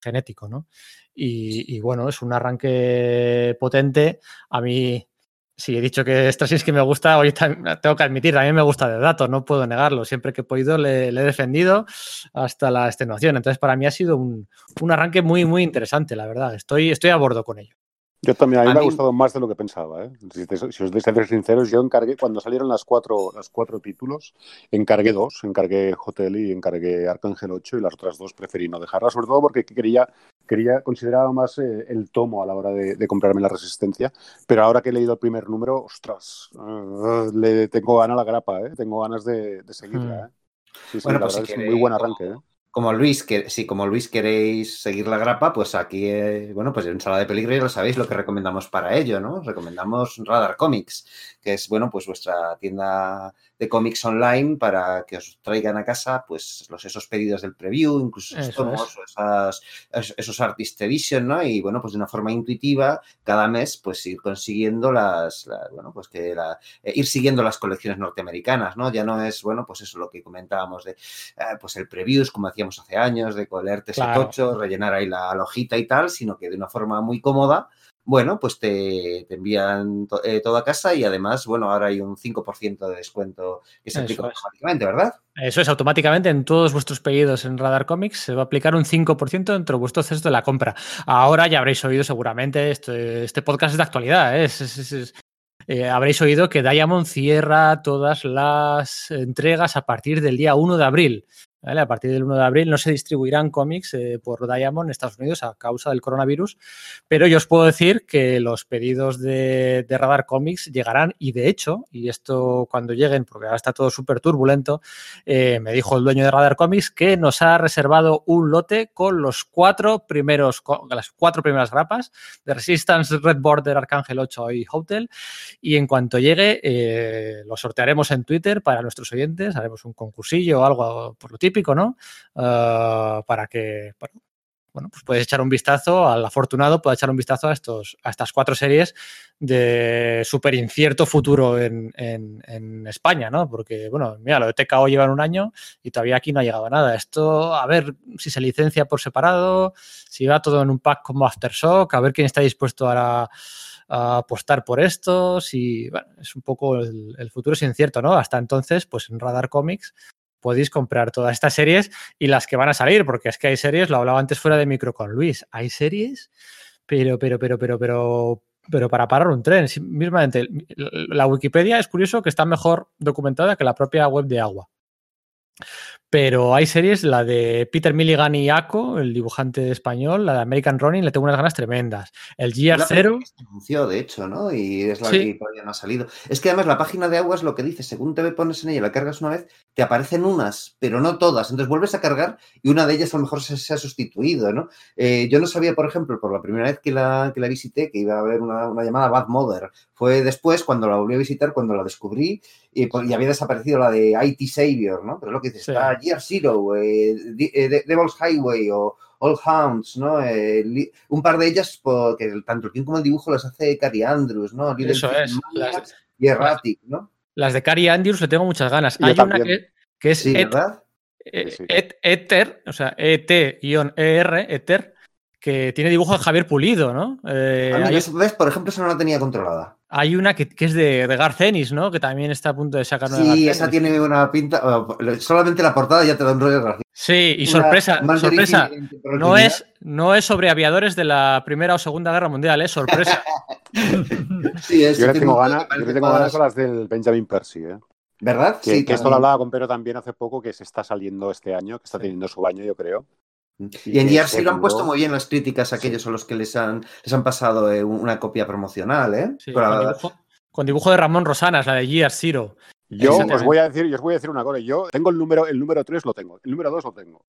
genético, ¿no? Y, bueno, es un arranque potente. A mí, sí, he dicho que que me gusta, hoy tengo que admitir, a mí me gusta de datos, no puedo negarlo. Siempre que he podido le, he defendido hasta la extenuación. Entonces, para mí ha sido un, un, arranque muy, muy interesante, la verdad. Estoy, estoy a bordo con ello. Yo también, a mí me ha gustado más de lo que pensaba. ¿eh? Si, os deis ser sinceros, yo encargué, cuando salieron las cuatro, las cuatro títulos, encargué dos, encargué Hotel y encargué Arcángel 8 y las otras dos preferí no dejarlas, sobre todo porque quería, quería consideraba más eh, el tomo a la hora de, comprarme la resistencia, pero ahora que he leído el primer número, ostras, uh, le tengo ganas a la grapa, ¿eh? tengo ganas de, seguirla. ¿eh? Sí, sí, bueno, pues es un muy buen arranque. ¿eh? Como Luis, que si como Luis queréis seguir la grapa, pues aquí, eh, bueno, pues en Sala de Peligro ya lo sabéis lo que recomendamos para ello, ¿no? Recomendamos Radar Comics, que es, bueno, pues vuestra tienda de cómics online para que os traigan a casa pues los, esos pedidos del preview, incluso esos tomos, esos artist edition, ¿no? Y bueno, pues de una forma intuitiva, cada mes, pues ir consiguiendo las, bueno, pues que la, eh, ir siguiendo las colecciones norteamericanas, ¿no? Ya no es, bueno, pues eso lo que comentábamos de, eh, pues el previews, como hacíamos hace años, de colerte ese tocho, rellenar ahí la, la hojita y tal, sino que de una forma muy cómoda, bueno, pues te, envían eh, todo a casa y además, bueno, ahora hay un 5% de descuento que se aplica automáticamente, ¿verdad? Eso es, automáticamente en todos vuestros pedidos en Radar Comics se va a aplicar un 5% dentro de vuestro cesto de la compra. Ahora ya habréis oído seguramente, este, este podcast es de actualidad, ¿eh? Eh, habréis oído que Diamond cierra todas las entregas a partir del día 1 de abril. A partir del 1 de abril no se distribuirán cómics eh, por Diamond en Estados Unidos a causa del coronavirus, pero yo os puedo decir que los pedidos de, Radar Comics llegarán y de hecho, y esto cuando lleguen, porque ahora está todo súper turbulento, eh, me dijo el dueño de Radar Comics que nos ha reservado un lote con los cuatro primeros, las cuatro primeras grapas de Resistance, Red Border, Arcángel 8 y Hotel, y en cuanto llegue eh, lo sortearemos en Twitter para nuestros oyentes, haremos un concursillo o algo por lo típico ¿no? Ah, para que, bueno, pues puedes echar un vistazo al afortunado, puede echar un vistazo a, estos, a estas cuatro series de súper incierto futuro en, España, ¿no? Porque, bueno, mira, lo de TKO llevan un año y todavía aquí no ha llegado nada. Esto, a ver si se licencia por separado, si va todo en un pack como Aftershock, a ver quién está dispuesto a, apostar por esto, si, bueno, es un poco el, el, futuro es incierto, ¿no? Hasta entonces, pues en Radar Comics podéis comprar todas estas series y las que van a salir, porque es que hay series, lo hablaba antes fuera de micro con Luis, hay series, pero, pero, pero, pero, pero, pero para parar un tren. Mismamente, la Wikipedia es curioso que está mejor documentada que la propia web de Agua. Pero hay series, la de Peter Milligan y Ako, el dibujante español, la de American Running, le tengo unas ganas tremendas. El GR 0 anunció, de hecho, ¿no? Y es la que todavía no ha salido. Es que además la página de Agua es lo que dice, según te pones en ella, la cargas una vez, te aparecen unas, pero no todas. Entonces vuelves a cargar y una de ellas a lo mejor se, ha sustituido, ¿no? Eh, yo no sabía, por ejemplo, por la primera vez que la, que la visité, que iba a haber una, una llamada Bad Mother. Fue después, cuando la volví a visitar, cuando la descubrí y, pues, había desaparecido la de IT Savior, ¿no? Pero lo que dices, está Year Zero, eh, eh, Devil's Highway o All Hounds, ¿no? Eh, un par de ellas, porque tanto el film como el dibujo las hace Cary Andrews, ¿no? Eso es. y Erratic, ¿no? Las de Cary Andrews le tengo muchas ganas. Hay una que, que, es sí, ¿verdad? Ether, o sea, ET-ER, Ether, que tiene dibujo de Javier Pulido, ¿no? Eh, ¿ves? Por ejemplo, esa no la tenía controlada. Hay una que, es de, de Garcenis, ¿no? Que también está a punto de sacar una Sí, esa tiene una pinta. Solamente la portada ya te da un rollo de Sí, y sorpresa, sorpresa. No es, no es sobre aviadores de la Primera o Segunda Guerra Mundial, es sorpresa. sí, es, yo le tengo ganas, yo le tengo ganas con las del Benjamin Percy, ¿eh? ¿Verdad? Que, sí, que esto lo hablaba con Pedro también hace poco, que se está saliendo este año, que está teniendo su baño, yo creo. Y, en Year lo han puesto muy bien las críticas a aquellos a los que les han, les han pasado eh, una copia promocional, ¿eh? con, dibujo, de Ramón Rosanas, la de Year Zero. Yo os voy a decir, yo os voy a decir una cosa. Yo tengo el número, el número 3 lo tengo, el número 2 lo tengo.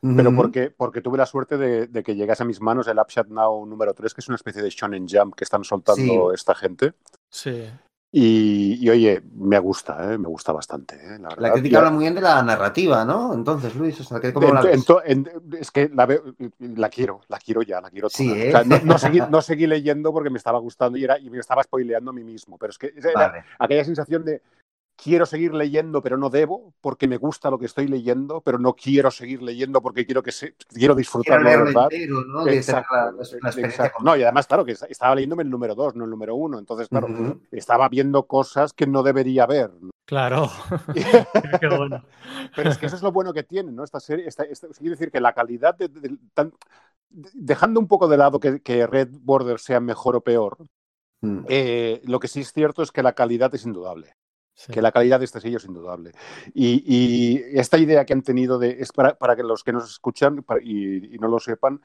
Pero porque, porque tuve la suerte de, que llegase a mis manos el Upshot Now número 3, que es una especie de Shonen Jump que están soltando esta gente. Sí. Y, oye, me gusta, ¿eh? me gusta bastante. ¿eh? La, crítica habla muy bien de la narrativa, ¿no? Entonces, Luis, es que la, la quiero, la quiero ya, la quiero Sí, ¿eh? no, seguí, leyendo porque me estaba gustando y, era, y me estaba spoileando a mí mismo, pero es que aquella sensación de quiero seguir leyendo, pero no debo, porque me gusta lo que estoy leyendo, pero no quiero seguir leyendo porque quiero que se, quiero disfrutarlo de verdad. ¿no? Exacto, no, y además, claro, que estaba leyéndome el número dos, no el número uno. Entonces, claro, estaba viendo cosas que no debería ver. Claro. Qué bueno. Pero es que eso es lo bueno que tiene, ¿no? Esta serie, esta, quiere decir que la calidad de, dejando un poco de lado que, que, Red Border sea mejor o peor, mm. eh, lo que sí es cierto es que la calidad es indudable que la calidad de este sello es indudable. Y, esta idea que han tenido de, es para, que los que nos escuchan y, no lo sepan,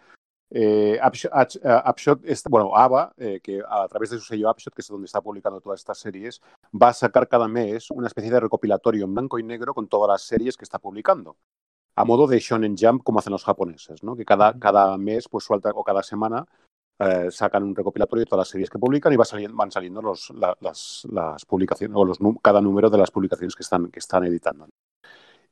eh, Upshot, bueno, ABA, eh, que a través de su sello Upshot, que es donde está publicando todas estas series, va a sacar cada mes una especie de recopilatorio en blanco y negro con todas las series que está publicando. A modo de Shonen Jump, como hacen los japoneses, ¿no? que cada, cada mes pues, suelta, o cada semana eh, sacan un recopilatorio de todas las series que publican y va saliendo, van saliendo los, las, las, publicaciones, o los, cada número de las publicaciones que están, que están editando.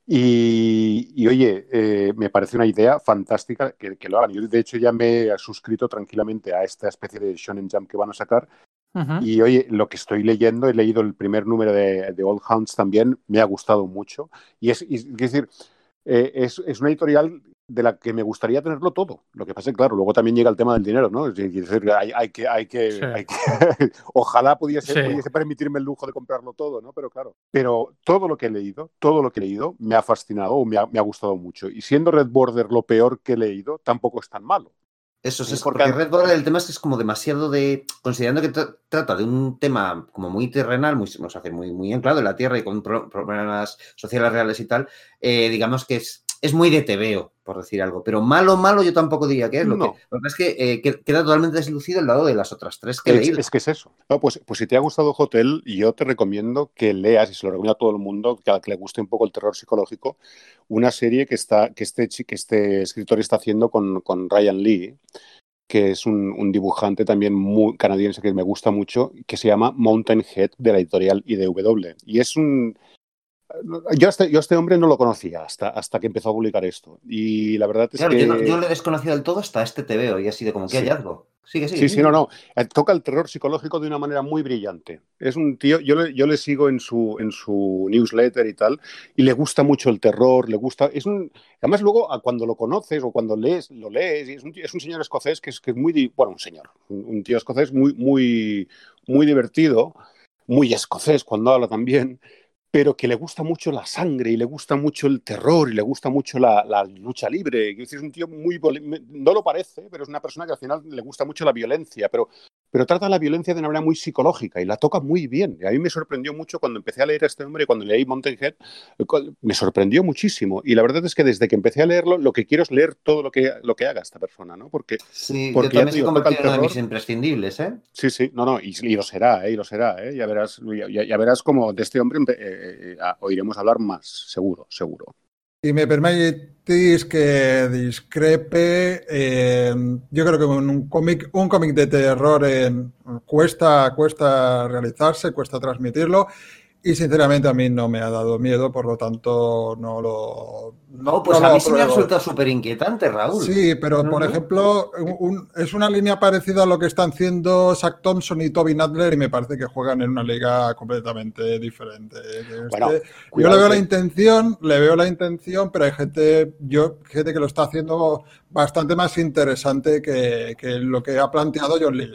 Y, oye, eh, me parece una idea fantástica que, lo hagan. Yo, de hecho, ya me he suscrito tranquilamente a esta especie de Shonen Jump que van a sacar. Y oye, lo que estoy leyendo, he leído el primer número de, de Old Hounds también, me ha gustado mucho. Y es, es decir, eh, es, es, una editorial de la que me gustaría tenerlo todo. Lo que pasa es claro, luego también llega el tema del dinero, ¿no? Es decir, hay, hay que, hay que, hay que ojalá pudiese, pudiese, permitirme el lujo de comprarlo todo, ¿no? Pero claro, pero todo lo que he leído, todo lo que he leído me ha fascinado o me ha, me ha gustado mucho. Y siendo Red Border lo peor que he leído, tampoco es tan malo. Eso Sí, es porque- porque Red Border el tema es que es como demasiado de. Considerando que tra- trata de un tema como muy terrenal, muy, nos hace muy, muy anclado en la tierra y con pro- problemas sociales reales y tal, eh, digamos que es, es muy de tebeo, por decir algo. Pero malo, malo, yo tampoco diría que es. Lo, No. que, lo que es que eh, que- queda totalmente deslucido el lado de las otras tres que Es, leído. es que es eso. No, pues, pues si te ha gustado Hotel, yo te recomiendo que leas, y se lo recomiendo a todo el mundo, que, que le guste un poco el terror psicológico, una serie que, está, que, este, que este escritor está haciendo con, con Ryan Lee, que es un, un dibujante también muy canadiense que me gusta mucho, que se llama Mountain Head de la editorial IDW. Y es un... Yo a este, yo a este hombre no lo conocía hasta, hasta que empezó a publicar esto. Y la verdad es Claro, que... yo, no, yo lo he desconocido del todo hasta este tebeo y ha sido como que Sí. hallazgo. Sigue, sigue. Sí, sí, no, no. Eh, Toca el terror psicológico de una manera muy brillante. Es un tío, yo le, yo le sigo en su, en su newsletter y tal, y le gusta mucho el terror, le gusta. Es un, además, luego, cuando lo conoces o cuando lees, lo lees, y es un, es un señor escocés que es, que es muy. Bueno, un señor, un, un tío escocés muy, muy, muy divertido, muy escocés cuando habla también. Pero que le gusta mucho la sangre y le gusta mucho el terror y le gusta mucho la, lucha libre. Es un tío muy. No lo parece, pero es una persona que al final le gusta mucho la violencia. Pero pero trata la violencia de una manera muy psicológica y la toca muy bien. Y a mí me sorprendió mucho cuando empecé a leer a este hombre, cuando leí Mountain Head, eh, me sorprendió muchísimo. Y la verdad es que desde que empecé a leerlo, lo que quiero es leer todo lo que, lo que haga esta persona, ¿no? Porque, Sí, Porque yo también se toca en uno de mis imprescindibles, ¿eh? sí, sí, no, no, y, y lo será, ¿eh? Y lo será, ¿eh? Ya verás, ya, ya verás como de este hombre empe- eh, eh, ah, oiremos hablar más, seguro, seguro. Si me permitís que discrepe, eh, yo creo que un cómic, de terror eh, cuesta, cuesta realizarse, cuesta transmitirlo. Y sinceramente a mí no me ha dado miedo, por lo tanto no lo. No, pues no a mí sí me resultado súper inquietante, Raúl. Sí, pero No, por no. ejemplo, un- es una línea parecida a lo que están haciendo Zach Thompson y Toby Nadler y me parece que juegan en una liga completamente diferente. Este- Bueno, yo le veo la intención, le veo la intención, pero hay gente, yo, gente que lo está haciendo bastante más interesante que, que lo que ha planteado John. ¿eh?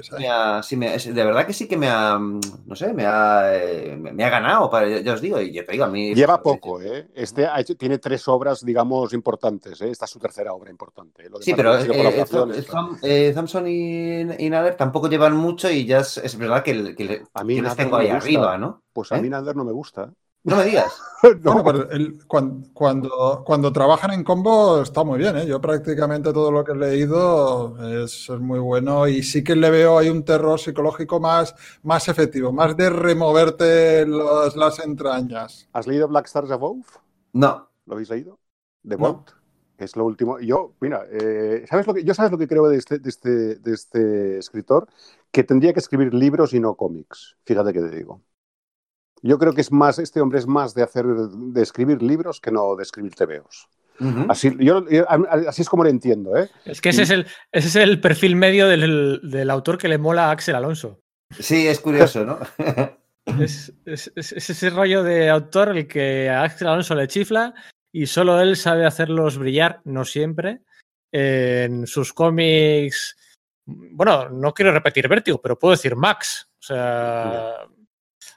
Sí, es- de verdad que sí que me ha, mm, no sé, me ha, eh, me ha ganado, para, ya os digo, y ya te digo, a mí... Lleva poco, ¿eh? Este ha hecho- tiene tres obras, digamos, importantes, ¿eh? Esta es su tercera obra importante. ¿eh? Lo Sí, pero eh, Thom- eh, Thompson y, y Nader tampoco llevan mucho y ya es, es verdad que, el- que A mí les tengo no me ahí gusta. arriba, ¿no? Pues a ¿Eh? mí Nader no me gusta. No me digas. No. Bueno, pero el- cuan- cuando, cuando, trabajan en combo está muy bien, ¿eh? Yo prácticamente todo lo que he leído es, es muy bueno y sí que le veo hay un terror psicológico más, más efectivo, más de removerte los- las entrañas. ¿Has leído Black Stars Above? No. ¿Lo habéis leído? The No. Es lo último. Yo, mira, eh, ¿sabes lo que, yo sabes lo que creo de este, de, este, de este escritor? Que tendría que escribir libros y no cómics. Fíjate que te digo. Yo creo que es más, este hombre es más de hacer, de escribir libros que no de escribir tebeos. Así, yo, yo- así es como lo entiendo, ¿eh? Es que ese es el, ese es el perfil medio del, del autor que le mola a Axel Alonso. Sí, es curioso, ¿no? Es, es- es- es ese rollo de autor el que a Axel Alonso le chifla y solo él sabe hacerlos brillar, no siempre, en sus cómics. Bueno, no quiero repetir Vértigo, pero puedo decir Max. O sea,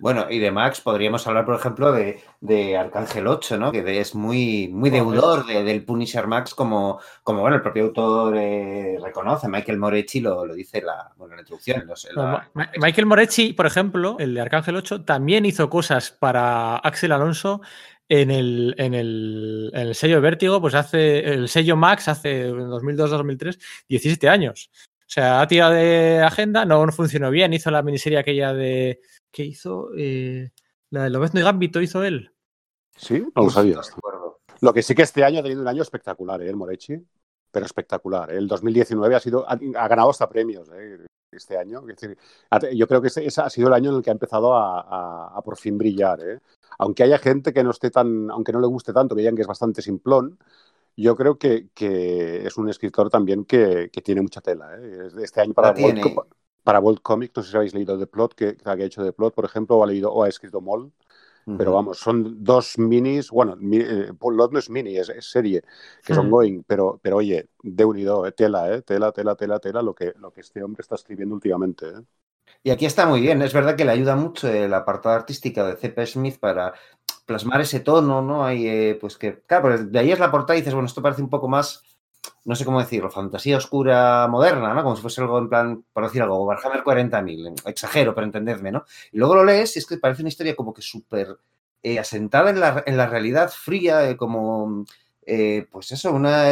Bueno, y de Max podríamos hablar, por ejemplo, de, de Arcángel 8, ¿no? Que de- es muy, muy deudor de- del Punisher Max, como, como bueno, el propio autor eh, reconoce. Michael Moretti lo, lo dice en la, bueno, en la introducción. la- Ma- Michael Moretti, por ejemplo, el de Arcángel 8, también hizo cosas para Axel Alonso en el, en el, en el sello de Vértigo, pues hace el sello Max hace en 2002-2003, 17 años. O sea, ha tirado de agenda, no, no funcionó bien, hizo la miniserie aquella de... ¿Qué hizo? Eh, la de Lobezno y Gambito hizo él. Sí, no lo sabía. No. Lo que sí que este año ha tenido un año espectacular, ¿eh? El Morechi, pero espectacular. ¿eh? El 2019 ha, sido, ha, ha ganado hasta premios ¿eh? Este año. Es decir, yo creo que ese, ese ha sido el año en el que ha empezado a, a- a por fin brillar. ¿eh? Aunque haya gente que no esté tan, aunque no le guste tanto, que digan que es bastante simplón, yo creo que, que es un escritor también que, que tiene mucha tela. ¿eh? Este año para. World, para World Comics, no sé si habéis leído The Plot, que, que ha hecho The Plot, por ejemplo, o ha leído o ha escrito Moll. Pero vamos, son dos minis, bueno, mi, eh, Lot no es mini, es, es serie, que son Mm. going, pero, pero oye, de unido, eh, tela, eh, tela, tela, tela, tela, lo que, lo que este hombre está escribiendo últimamente. eh. Y aquí está muy bien. Es verdad que le ayuda mucho el apartado artístico de C.P. Smith para plasmar ese tono, ¿no? Hay, eh, pues que, claro, pues de ahí es la portada y dices, bueno, esto parece un poco más no sé cómo decirlo, fantasía oscura moderna, ¿no? Como si fuese algo en plan, por decir algo, Warhammer 40.000, exagero, pero entendedme, ¿no? Y luego lo lees y es que parece una historia como que súper eh, asentada en la, en la, realidad fría, eh, como... Eh, pues eso, una,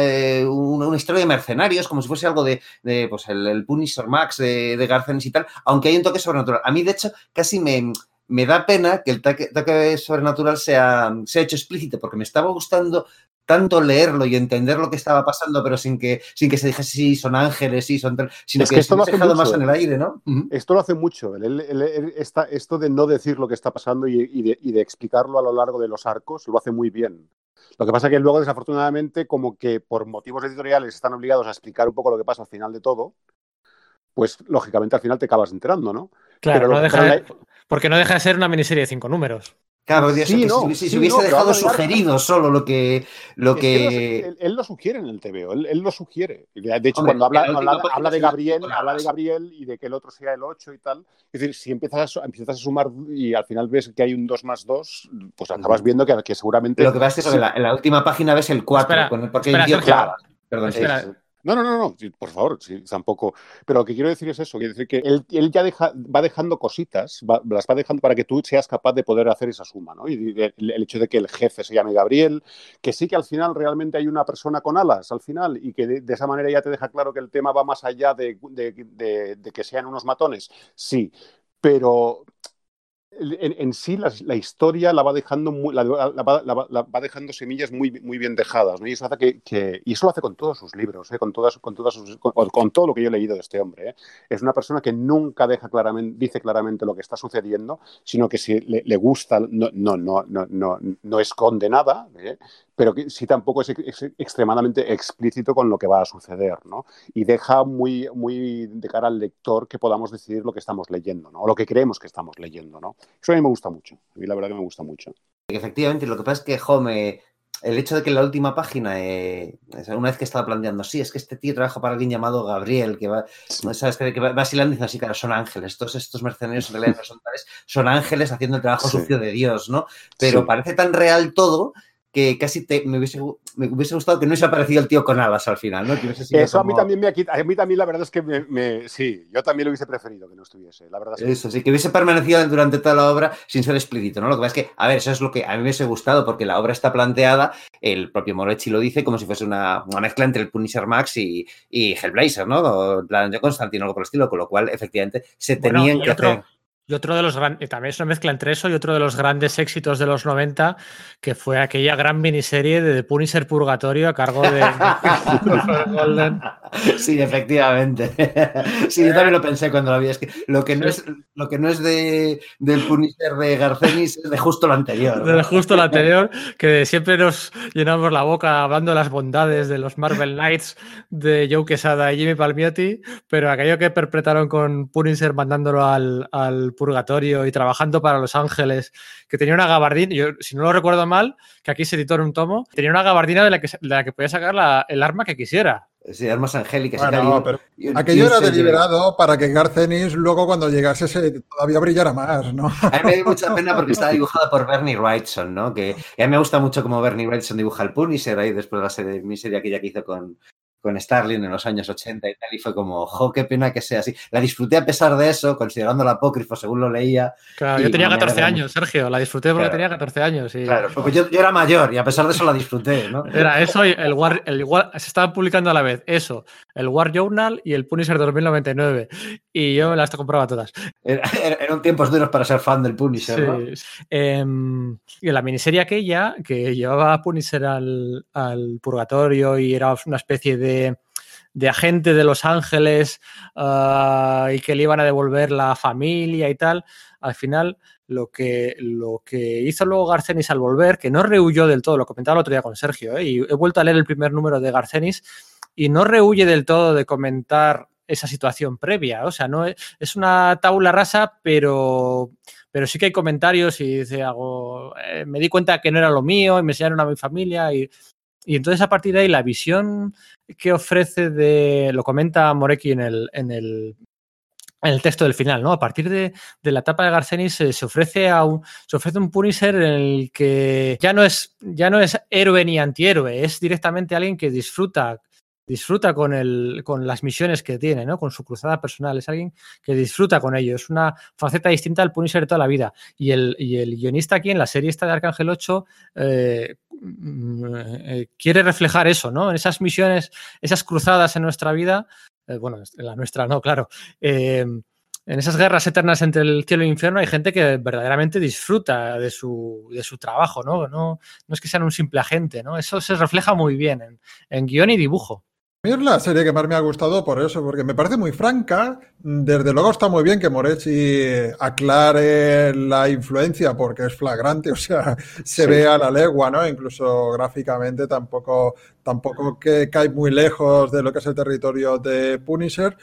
una, historia de mercenarios, como si fuese algo de, de pues el, el, Punisher Max de, de Garcenis y tal, aunque hay un toque sobrenatural. A mí, de hecho, casi me, me da pena que el toque, toque sobrenatural sea, sea hecho explícito, porque me estaba gustando tanto leerlo y entender lo que estaba pasando, pero sin que, sin que se dijese sí, son ángeles, sí, son tal, sino es que, que esto se lo hace dejado mucho, más en el aire, ¿no? Uh -huh. Esto lo hace mucho, el, el, el, esta, esto de no decir lo que está pasando y, y, de, y, de, explicarlo a lo largo de los arcos, lo hace muy bien. Lo que pasa es que luego, desafortunadamente, como que por motivos editoriales están obligados a explicar un poco lo que pasa al final de todo, pues lógicamente al final te acabas enterando, ¿no? Claro, pero no deja de, porque no deja de ser una miniserie de cinco números. Claro, Dios, sí, no, si, si, sí, hubiese no, dejado sugerido solo lo que. Lo es que... él, él, lo sugiere en el TVO, él, él lo sugiere. De hecho, Hombre, cuando habla, habla, habla, de Gabriel, habla de Gabriel y de que el otro sea el 8 y tal. Es decir, si empiezas a, empiezas a sumar y al final ves que hay un 2 más 2, pues acabas viendo que, que seguramente. Lo que pasa es que sí. en, la, en, la, última página ves el 4, espera, con el, porque espera, el tío clava. Perdón, espera. No, no, no, no, por favor, sí, tampoco. Pero lo que quiero decir es eso, quiero decir que él, él ya va dejando cositas, las va dejando para que tú seas capaz de poder hacer esa suma, ¿no? Y el, hecho de que el jefe se llame Gabriel, que sí que al final realmente hay una persona con alas, al final, y que de, esa manera ya te deja claro que el tema va más allá de que sean unos matones, sí, pero en, sí la, historia la va dejando muy, va dejando semillas muy, muy bien dejadas ¿no? y eso hace que, y eso lo hace con todos sus libros ¿eh? con todas con todas sus, con, todo lo que yo he leído de este hombre ¿eh? es una persona que nunca deja claramente dice claramente lo que está sucediendo sino que si le, le gusta no no no no no, no esconde nada ¿eh? Pero que sí tampoco es, extremadamente explícito con lo que va a suceder, ¿no? Y deja muy, muy de cara al lector que podamos decidir lo que estamos leyendo, ¿no? O lo que creemos que estamos leyendo, ¿no? Eso a mí me gusta mucho. A mí la verdad que me gusta mucho. Efectivamente, lo que pasa es que, Home, el hecho de que en la última página, eh, una vez que estaba planteando, sí, es que este tío trabaja para alguien llamado Gabriel, que va, sí. ¿sabes? Que, que va vacilando y dice así, claro, son ángeles, todos estos mercenarios en realidad no son tales, son ángeles haciendo el trabajo sí. sucio de Dios, ¿no? Pero sí. parece tan real todo que casi te, me, hubiese, me, hubiese, gustado que no hubiese aparecido el tío con alas al final, ¿no? Eso como... a mí también me ha quitado, a mí también la verdad es que me, me, sí, yo también lo hubiese preferido que no estuviese, la verdad. Es que... Eso, sí, que hubiese permanecido durante toda la obra sin ser explícito, ¿no? Lo que pasa es que, a ver, eso es lo que a mí me hubiese gustado porque la obra está planteada, el propio Moretti lo dice, como si fuese una, una mezcla entre el Punisher Max y, y Hellblazer, ¿no? En plan de Constantino, algo por el estilo, con lo cual, efectivamente, se bueno, tenían que otro... hacer y otro de los grandes, también es una mezcla entre eso y otro de los grandes éxitos de los 90, que fue aquella gran miniserie de The Punisher Purgatorio a cargo de Golden. Sí, efectivamente. Sí, yo también lo pensé cuando lo vi. Es que lo que no es, lo que no es de, del Punisher de Garcenis es de justo lo anterior. ¿no? De justo lo anterior, que siempre nos llenamos la boca hablando de las bondades de los Marvel Knights de Joe Quesada y Jimmy Palmiotti, pero aquello que perpetraron con Punisher mandándolo al, al purgatorio y trabajando para Los Ángeles, que tenía una gabardina, yo si no lo recuerdo mal, que aquí se editó en un tomo, tenía una gabardina de la que, de la que podía sacar la, el arma que quisiera. Sí, armas angélicas. Bueno, no, pero y, aquello y era deliberado para que Garcenis luego cuando llegase se todavía brillara más, ¿no? A mí me dio mucha pena porque estaba dibujada por Bernie Wrightson, ¿no? Que a mí me gusta mucho como Bernie Wrightson dibuja el Punisher ahí después de la serie, mi serie aquella que hizo con, con Starling en los años 80 y tal, y fue como, jo, qué pena que sea así. La disfruté a pesar de eso, considerando el apócrifo según lo leía. Claro, yo tenía 14 años, Sergio, la disfruté porque claro. tenía 14 años. Y... Claro, porque yo, yo, era mayor y a pesar de eso la disfruté, ¿no? Era eso y el War, el War, se estaban publicando a la vez eso, el War Journal y el Punisher 2099. Y yo las compraba todas. Era, eran tiempos duros para ser fan del Punisher, sí. ¿no? Eh, y la miniserie aquella, que llevaba a Punisher al, al purgatorio y era una especie de de agente de Los Ángeles uh, y que le iban a devolver la familia y tal, al final lo que, lo que hizo luego Garcenis al volver, que no rehuyó del todo, lo comentaba el otro día con Sergio, ¿eh? y he vuelto a leer el primer número de Garcenis y no rehuye del todo de comentar esa situación previa, o sea, no es, es una tabla rasa, pero, pero sí que hay comentarios y dice algo, eh, me di cuenta que no era lo mío y me enseñaron a mi familia y y entonces a partir de ahí la visión que ofrece de, lo comenta Morecki en el, en el, en el texto del final, ¿no? A partir de, la etapa de Garcenis se, se, ofrece a un, se ofrece un Punisher en el que ya no es, ya no es héroe ni antihéroe, es directamente alguien que disfruta disfruta con, el, con las misiones que tiene, ¿no? Con su cruzada personal. Es alguien que disfruta con ello. Es una faceta distinta al Punisher de toda la vida. Y el, y el guionista aquí en la serie esta de Arcángel 8 eh, mm, eh, quiere reflejar eso, ¿no? En esas misiones, esas cruzadas en nuestra vida, eh, bueno, en la nuestra no, claro. En esas guerras eternas entre el cielo el infierno hay gente que verdaderamente disfruta de su, de su trabajo, ¿no? ¿no? No es que sean un simple agente, ¿no? Eso se refleja muy bien en, en guion y dibujo. Es la serie que más me ha gustado por eso, porque me parece muy franca. Desde luego está muy bien que Moretti aclare la influencia, porque es flagrante, o sea, se Sí. ve a la legua, ¿no? Incluso gráficamente tampoco, tampoco que cae muy lejos de lo que es el territorio de Punisher,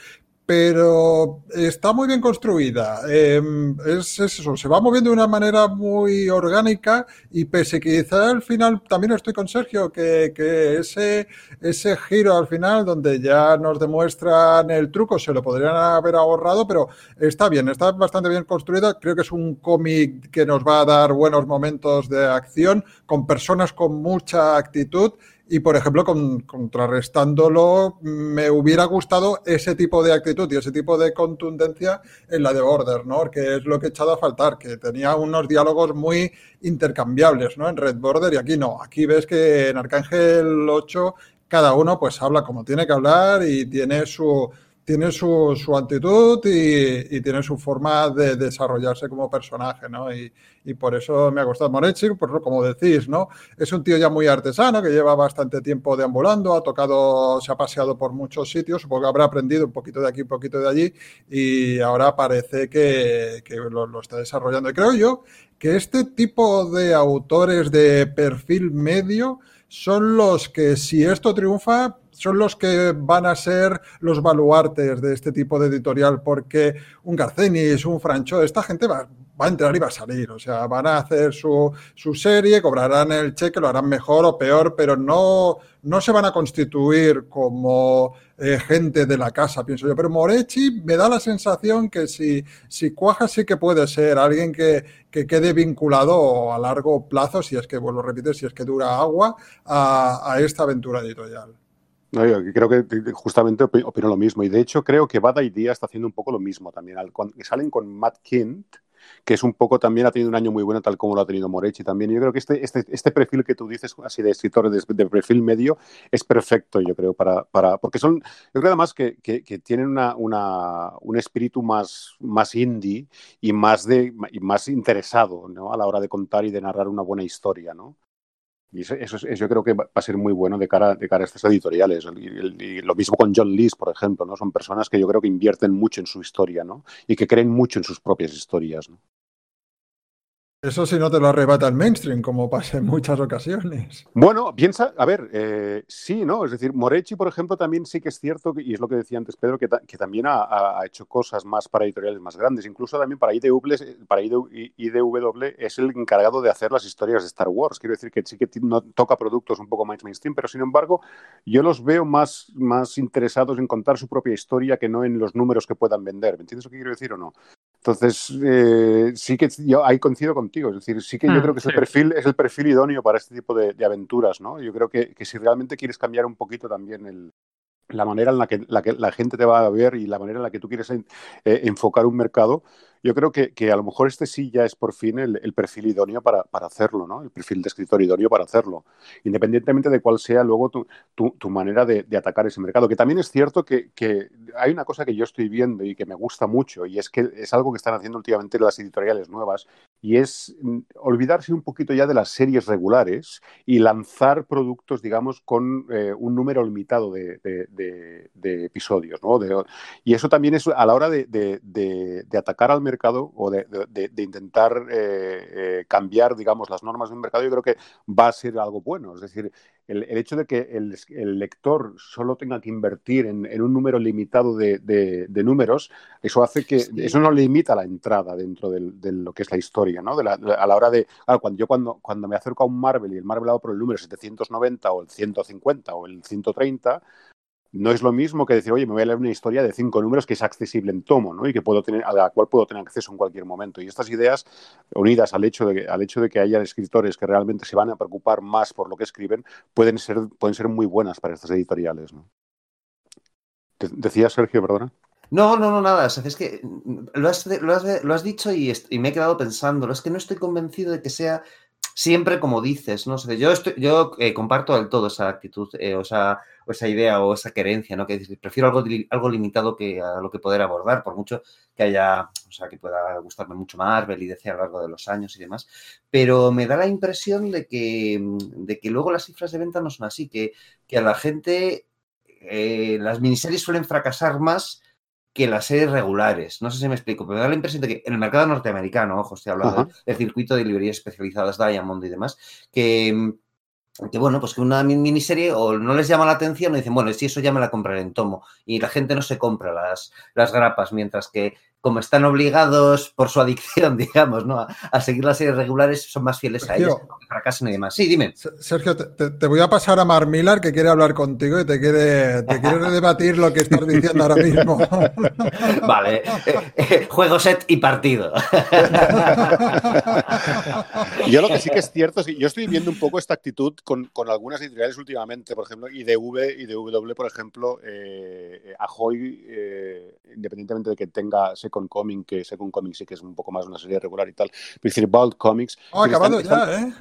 pero está muy bien construida. Es, es eso, se va moviendo de una manera muy orgánica y pese que quizá al final también estoy con Sergio, que, que ese, ese giro al final donde ya nos demuestran el truco se lo podrían haber ahorrado, pero está bien, está bastante bien construida. Creo que es un cómic que nos va a dar buenos momentos de acción con personas con mucha actitud. Y, por ejemplo, con, contrarrestándolo, me hubiera gustado ese tipo de actitud y ese tipo de contundencia en la de Border, ¿no? Que es lo que he echado a faltar, que tenía unos diálogos muy intercambiables, ¿no? En Red Border y aquí no. Aquí ves que en Arcángel 8 cada uno pues habla como tiene que hablar y tiene su, tiene su, su actitud y, tiene su forma de desarrollarse como personaje, ¿no? Y, por eso me ha gustado Moretti, por como decís, ¿no? Es un tío ya muy artesano que lleva bastante tiempo deambulando, ha tocado, se ha paseado por muchos sitios, supongo que habrá aprendido un poquito de aquí, un poquito de allí, y ahora parece que, lo está desarrollando. Y creo yo que este tipo de autores de perfil medio son los que, si esto triunfa, son los que van a ser los baluartes de este tipo de editorial, porque un Garcenis, un Francho, esta gente va, va a entrar y va a salir. O sea, van a hacer su, su, serie, cobrarán el cheque, lo harán mejor o peor, pero no, no se van a constituir como eh, gente de la casa, pienso yo. Pero Moretti me da la sensación que si, si cuaja sí que puede ser alguien que, que quede vinculado a largo plazo, si es que, vuelvo a repetir, si es que dura agua, a esta aventura editorial. No, yo creo que justamente opino lo mismo. Y de hecho, creo que Bad Idea está haciendo un poco lo mismo también. Salen con Matt Kint, que es un poco también ha tenido un año muy bueno, tal como lo ha tenido Moretti también. Y yo creo que este, este, este perfil que tú dices, así de escritor de, de, perfil medio, es perfecto, yo creo, para. para porque son. Yo creo además que, que, que tienen una, una, un espíritu más, más indie y más, de, y más interesado ¿no? a la hora de contar y de narrar una buena historia, ¿no? Y eso, eso, eso, yo creo que va a ser muy bueno de cara, de cara a estas editoriales. Y, lo mismo con John Lees, por ejemplo, ¿no? Son personas que yo creo que invierten mucho en su historia, ¿no? Y que creen mucho en sus propias historias. Eso si no te lo arrebata el mainstream, como pasa en muchas ocasiones. Bueno, piensa, a ver, eh, sí, ¿no? Es decir, Moretti, por ejemplo, también sí que es cierto, y es lo que decía antes Pedro, que, que también ha, hecho cosas más para editoriales más grandes. Incluso también para IDW, IDW es el encargado de hacer las historias de Star Wars. Quiero decir que sí que toca productos un poco más mainstream, pero sin embargo, yo los veo más, más interesados en contar su propia historia que no en los números que puedan vender. ¿Me entiendes lo que quiero decir o no? Entonces, eh, sí que yo ahí coincido contigo. Es decir, sí que yo mm, creo que es, sí. el perfil, es el perfil idóneo para este tipo de, de aventuras, ¿no? Yo creo que, que, si realmente quieres cambiar un poquito también el, la manera en la que, la que, la gente te va a ver y la manera en la que tú quieres eh, enfocar un mercado, yo creo que, que, a lo mejor este sí ya es por fin el, el perfil idóneo para, para, hacerlo, ¿no? El perfil de escritor idóneo para hacerlo, independientemente de cuál sea luego tu, tu, tu manera de, de, atacar ese mercado. Que también es cierto que, que, hay una cosa que yo estoy viendo y que me gusta mucho, y es que es algo que están haciendo últimamente las editoriales nuevas, y es mm, olvidarse un poquito ya de las series regulares y lanzar productos, digamos, con eh, un número limitado de, episodios, ¿no? y eso también es a la hora de, atacar al mercado o de intentar eh, eh, cambiar, digamos, las normas de un mercado, yo creo que va a ser algo bueno. Es decir, el, el hecho de que el, el, lector solo tenga que invertir en, en un número limitado de, números, eso hace que, sí. eso no limita la entrada dentro de lo que es la historia, ¿no? La, a la hora de, claro, cuando yo cuando, cuando me acerco a un Marvel y el Marvel va por el número 790 o el 150 o el 130, no es lo mismo que decir, oye, me voy a leer una historia de cinco números que es accesible en tomo, ¿no? Y que puedo tener, a la cual puedo tener acceso en cualquier momento. Y estas ideas, unidas al hecho de que, al hecho de que haya escritores que realmente se van a preocupar más por lo que escriben, pueden ser, pueden ser muy buenas para estas editoriales, ¿no? Decía Sergio, perdona. No, no, no, nada. es que lo has, lo has, dicho y, y, me he quedado pensando. Es que no estoy convencido de que sea siempre como dices, ¿no? yo estoy, yo eh, comparto del todo esa actitud, eh, o, esa, esa, idea o esa querencia, ¿no? Que prefiero algo, algo limitado que a lo que poder abordar, por mucho que haya, o sea, que pueda gustarme mucho Marvel y a lo largo de los años y demás. Pero me da la impresión de que, de que luego las cifras de venta no son así, que, que a la gente eh, las miniseries suelen fracasar más que las series regulares. No sé si me explico, pero me da la impresión de que en el mercado norteamericano, ojo, estoy hablando del circuito de librerías especializadas Diamond y demás, que, que bueno, pues que una miniserie o no les llama la atención o dicen, bueno, si eso ya me la compraré en tomo. Y la gente no se compra las, las grapas, mientras que como están obligados por su adicción, digamos, ¿no? A, seguir las series regulares, son más fieles a ellas, fracasan y demás. Sí, dime. Sergio, te, voy a pasar a Mar Millar, que quiere hablar contigo y te quiere, te quiere debatir lo que estás diciendo ahora mismo. vale. Eh, eh, juego set y partido. yo lo que sí que es cierto es que yo estoy viendo un poco esta actitud con, algunas editoriales últimamente, por ejemplo, IDV, IDW, por ejemplo, eh, Ahoy, independientemente de que tenga Second Coming, que Second Coming sí que es un poco más una serie regular y tal. Es decir, Bold Comics. ha acabado ya, ¿eh?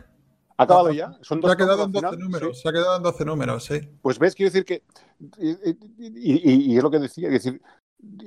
¿Ha acabado ya? Son dos se ha quedado en 12 números, se ha quedado en 12 números, sí. Pues ves, quiero decir que, y, es lo que decía, es decir,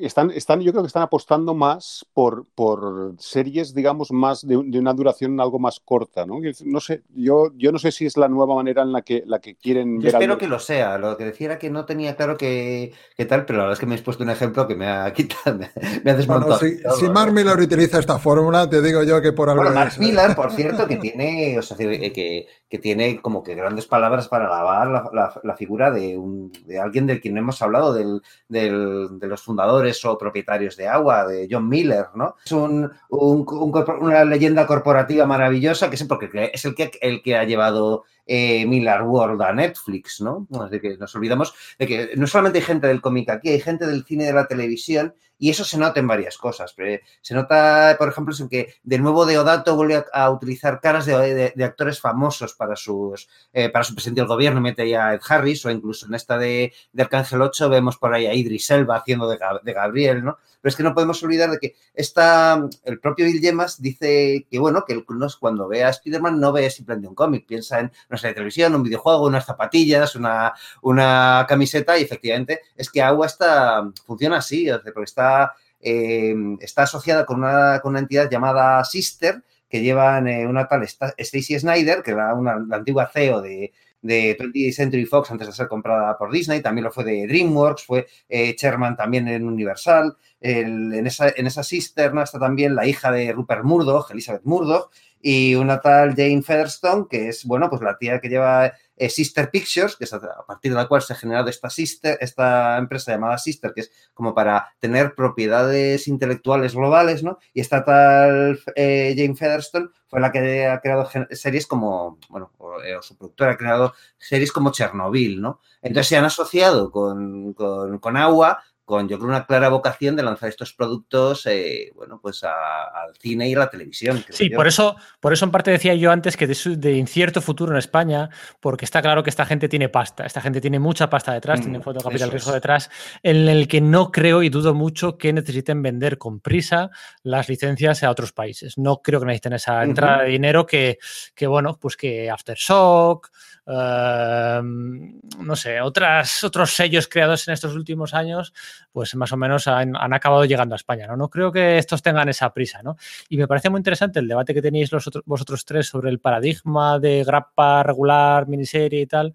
están, están, yo creo que están apostando más por, por series, digamos, más de, una duración algo más corta, ¿no? No sé, yo, yo no sé si es la nueva manera en la que, la que quieren yo espero que lo sea. Lo que decía era que no tenía claro que, tal, pero la verdad es que me has puesto un ejemplo que me ha quitado, me, ha desmontado. si, Mark Miller utiliza esta fórmula, te digo yo que por algo. Bueno, Mark Miller, por cierto, que tiene, o sea, que, que tiene como que grandes palabras para alabar la, figura de, un, de alguien del quien hemos hablado, del, de los fundadores o propietarios de agua, de John Miller, ¿no? Es un, una leyenda corporativa maravillosa, que es, porque es el que, el que ha llevado eh, Miller World a Netflix, ¿no? Así que nos olvidamos de que no solamente hay gente del cómic aquí, hay gente del cine y de la televisión y eso se nota en varias cosas. Se nota, por ejemplo, que de nuevo Deodato vuelve a, utilizar caras de, actores famosos para, sus, eh, para su presidente del gobierno, mete ahí a Ed Harris, o incluso en esta de, Arcángel 8 vemos por ahí a Idris Elba haciendo de, Gabriel, ¿no? Pero es que no podemos olvidar de que esta, el propio Bill Gemas dice que, bueno, que cuando ve a Spider-Man no ve simplemente un cómic, piensa en una serie de televisión, un videojuego, unas zapatillas, una, una camiseta, y efectivamente es que Agua está, funciona así, porque está Em, está, asociada con una, con una, entidad llamada Sister, que llevan eh, una tal Stacy Snyder, que era una, la antigua CEO de, de 20th Century Fox antes de ser comprada por Disney, también lo fue de DreamWorks, fue eh, chairman también en Universal. en, esa, en esa cisterna está también la hija de Rupert Murdoch, Elizabeth Murdoch, y una tal Jane Featherstone, que es, bueno, pues la tía que lleva eh, Sister Pictures, que es a partir de la cual se ha generado esta, Sister, esta empresa llamada Sister, que es como para tener propiedades intelectuales globales, ¿no? Y esta tal eh, Jane Featherstone fue la que ha creado series como, bueno, eh, o, su productora ha creado series como Chernobyl, ¿no? Entonces se han asociado con, con, con Agua con yo creo una clara vocación de lanzar estos productos eh, bueno pues al cine y a la televisión sí por eso por eso en parte decía yo antes que de, incierto futuro en España porque está claro que esta gente tiene pasta esta gente tiene mucha pasta detrás tiene foto capital riesgo detrás en el que no creo y dudo mucho que necesiten vender con prisa las licencias a otros países. No creo que necesiten esa entrada de dinero que, que bueno pues que Aftershock Em, no sé, otras, otros sellos creados en estos últimos años, pues más o menos han, acabado llegando a España. ¿no? no creo que estos tengan esa prisa. ¿no? Y me parece muy interesante el debate que tenéis los vosotros tres sobre el paradigma de grappa regular, miniserie y tal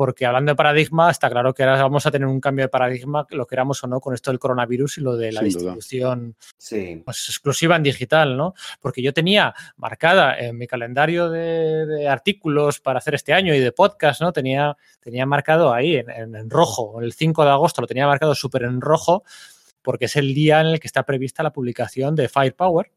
porque hablando de paradigma, está claro que ahora vamos a tener un cambio de paradigma, lo queramos o no, con esto del coronavirus y lo de la distribución pues, exclusiva en digital, ¿no? Porque yo tenía marcada en mi calendario de, artículos para hacer este año y de podcast, ¿no? Tenía, tenía marcado ahí en, en rojo, el 5 de agosto lo tenía marcado súper en rojo, porque es el día en el que está prevista la publicación de Firepower,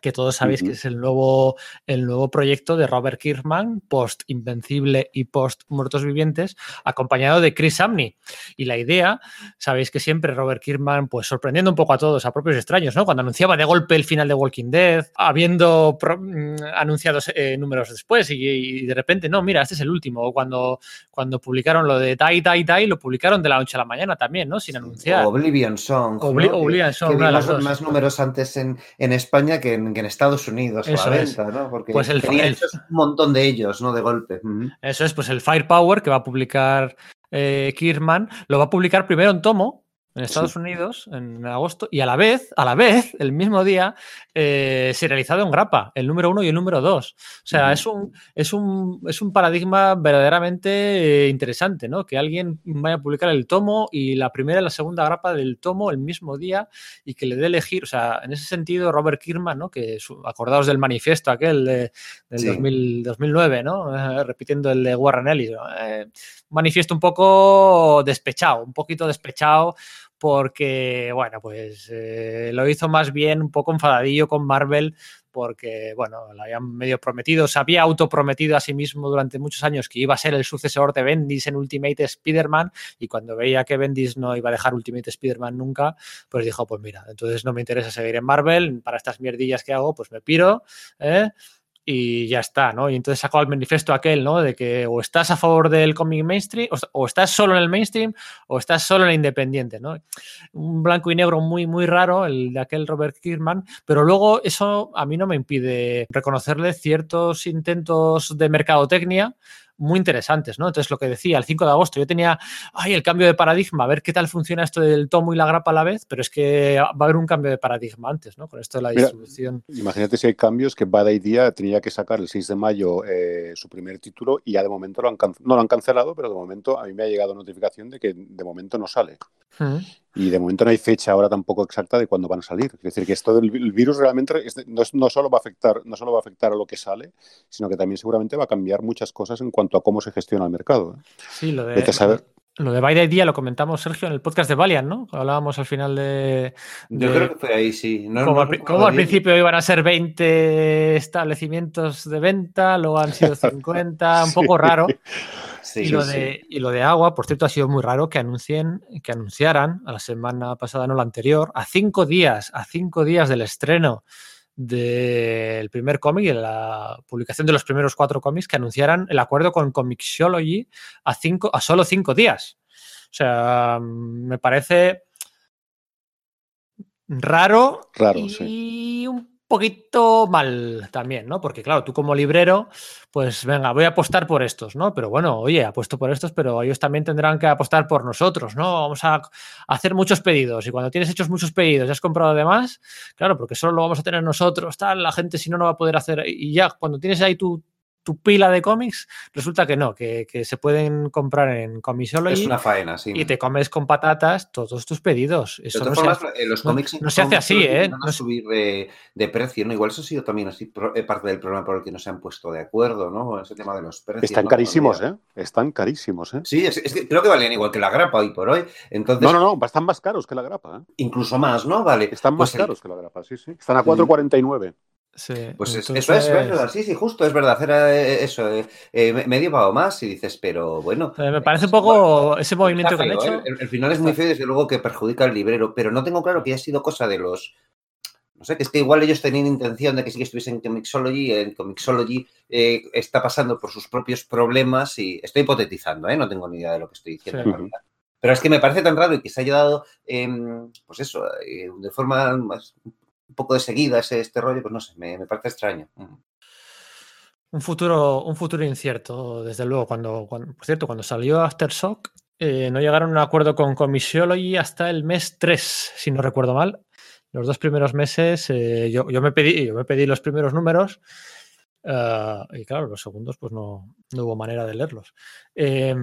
que todos sabéis que es el nuevo, el nuevo proyecto de Robert Kirkman, post Invencible y post Muertos Vivientes, acompañado de Chris Samney. Y la idea, sabéis que siempre Robert Kirkman, pues sorprendiendo un poco a todos, a propios extraños, ¿no? Cuando anunciaba de golpe el final de Walking Dead, habiendo mm, anunciado eh, números después y, de repente, no, mira, este es el último. O cuando, cuando publicaron lo de Die, Die, Die, lo publicaron de la noche a la mañana también, ¿no? Sin anunciar. Oblivion Song. Oblivion Song, más números antes en, en España que en en Estados Unidos Eso ¿no? Porque pues el, un montón de ellos, ¿no? De golpe. Eso es, pues el Firepower que va a publicar eh, Kirman, lo va a publicar primero en tomo, en Estados Unidos en agosto y a la vez, a la vez, el mismo día, eh, se realizado en grapa, el número uno y el número dos. O sea, es, un, es, un, es un paradigma verdaderamente eh, interesante, ¿no? Que alguien vaya a publicar el tomo y la primera y la segunda grapa del tomo el mismo día y que le dé elegir. O sea, en ese sentido, Robert Kirkman, ¿no? Que acordaos del manifiesto aquel de, del 2009, ¿no? Eh, repitiendo el de Warren Ellis. manifiesto un poco despechado, un poquito despechado porque, bueno, pues eh, lo hizo más bien un poco enfadadillo con Marvel porque, bueno, lo habían medio prometido, se había autoprometido a sí mismo durante muchos años que iba a ser el sucesor de Bendis en Ultimate Spider-Man y cuando veía que Bendis no iba a dejar Ultimate Spider-Man nunca, pues dijo, pues mira, entonces no me interesa seguir en Marvel, para estas mierdillas que hago, pues me piro, ¿eh? Y ya está, ¿no? Y entonces sacó el manifiesto aquel, ¿no? De que o estás a favor del cómic mainstream, o, estás solo en el mainstream, o estás solo en el independiente, ¿no? Un blanco y negro muy, muy raro, el de aquel Robert Kirkman, pero luego eso a mí no me impide reconocerle ciertos intentos de mercadotecnia muy interesantes, ¿no? Entonces, lo que decía, el 5 de agosto yo tenía, ay, el cambio de paradigma, a ver qué tal funciona esto del tomo y la grapa a la vez, pero es que va a haber un cambio de paradigma antes, ¿no? Con esto de la distribución. imagínate si hay cambios que Bada Día tenía que sacar el 6 de mayo eh, su primer título y ya de momento lo han no lo han cancelado, pero de momento a mí me ha llegado notificación de que de momento no sale. Y de momento no hay fecha ahora tampoco exacta de cuándo van a salir. Es decir, que esto del virus realmente no, solo va a afectar, no solo va a afectar a lo que sale, sino que también seguramente va a cambiar muchas cosas en cuanto a cómo se gestiona el mercado. ¿eh? Sí, lo de, lo de By Día lo comentamos, Sergio, en el podcast de Valiant, ¿no? Hablábamos al final de. Yo creo que fue ahí, sí. como, al, principio iban a ser 20 establecimientos de venta, luego han sido 50, un poco raro. y, lo de, y lo de agua, por cierto, ha sido muy raro que anuncien, que anunciaran a la semana pasada, no la anterior, a cinco días, a cinco días del estreno del primer cómic y de la publicación de los primeros cuatro cómics que anunciaran el acuerdo con Comixology a, cinco, a solo cinco días. O sea, me parece raro, raro y un poquito mal también, ¿no? Porque claro, tú como librero, pues venga, voy a apostar por estos, ¿no? Pero bueno, oye, apuesto por estos, pero ellos también tendrán que apostar por nosotros, ¿no? Vamos a hacer muchos pedidos y cuando tienes hechos muchos pedidos y has comprado además, claro, porque solo lo vamos a tener nosotros, tal, la gente si no no va a poder hacer y ya cuando tienes ahí tu tu pila de cómics, resulta que no, que, se pueden comprar en Comixology. Es una faena, sí. Y te comes con patatas todos tus pedidos. Eso no, se, hace, eh, los cómics no, se hace así, ¿eh? No subir de, precio, ¿no? Igual eso ha sido también así eh, parte del problema por el que no se han puesto de acuerdo, ¿no? Ese tema de los precios. Están carísimos, ¿eh? Están carísimos, ¿eh? Sí, es, que creo que valen igual que la grapa hoy por hoy. Entonces, no, no, no, están más caros que la grapa, ¿eh? Incluso más, ¿no? Vale. Están más pues caros que la grapa, sí, sí. Están a 4,49. Sí, pues eso es verdad, sí, sí, justo, es verdad, hacer eh, eso, eh, eh, medio pago más y dices, pero bueno. me parece un poco ese movimiento que han hecho. El, final es muy feo, desde luego que perjudica al librero, pero no tengo claro que haya sido cosa de los. No sé, que es que igual ellos tenían intención de que sí que estuviesen en Comixology, en Comixology está pasando por sus propios problemas y estoy hipotetizando, no tengo ni idea de lo que estoy diciendo. Pero es que me parece tan raro y que se haya dado, em, pues eso, de forma más, un poco de seguida ese, este rollo, pues no sé, me, parece extraño. Un futuro, un futuro incierto, desde luego. Cuando, por cierto, cuando salió Aftershock, eh, no llegaron a un acuerdo con Comisiology hasta el mes 3, si no recuerdo mal. Los dos primeros meses, eh, yo, me pedí, yo me pedí los primeros números Uh, y claro, los segundos, pues no, no hubo manera de leerlos. Eh,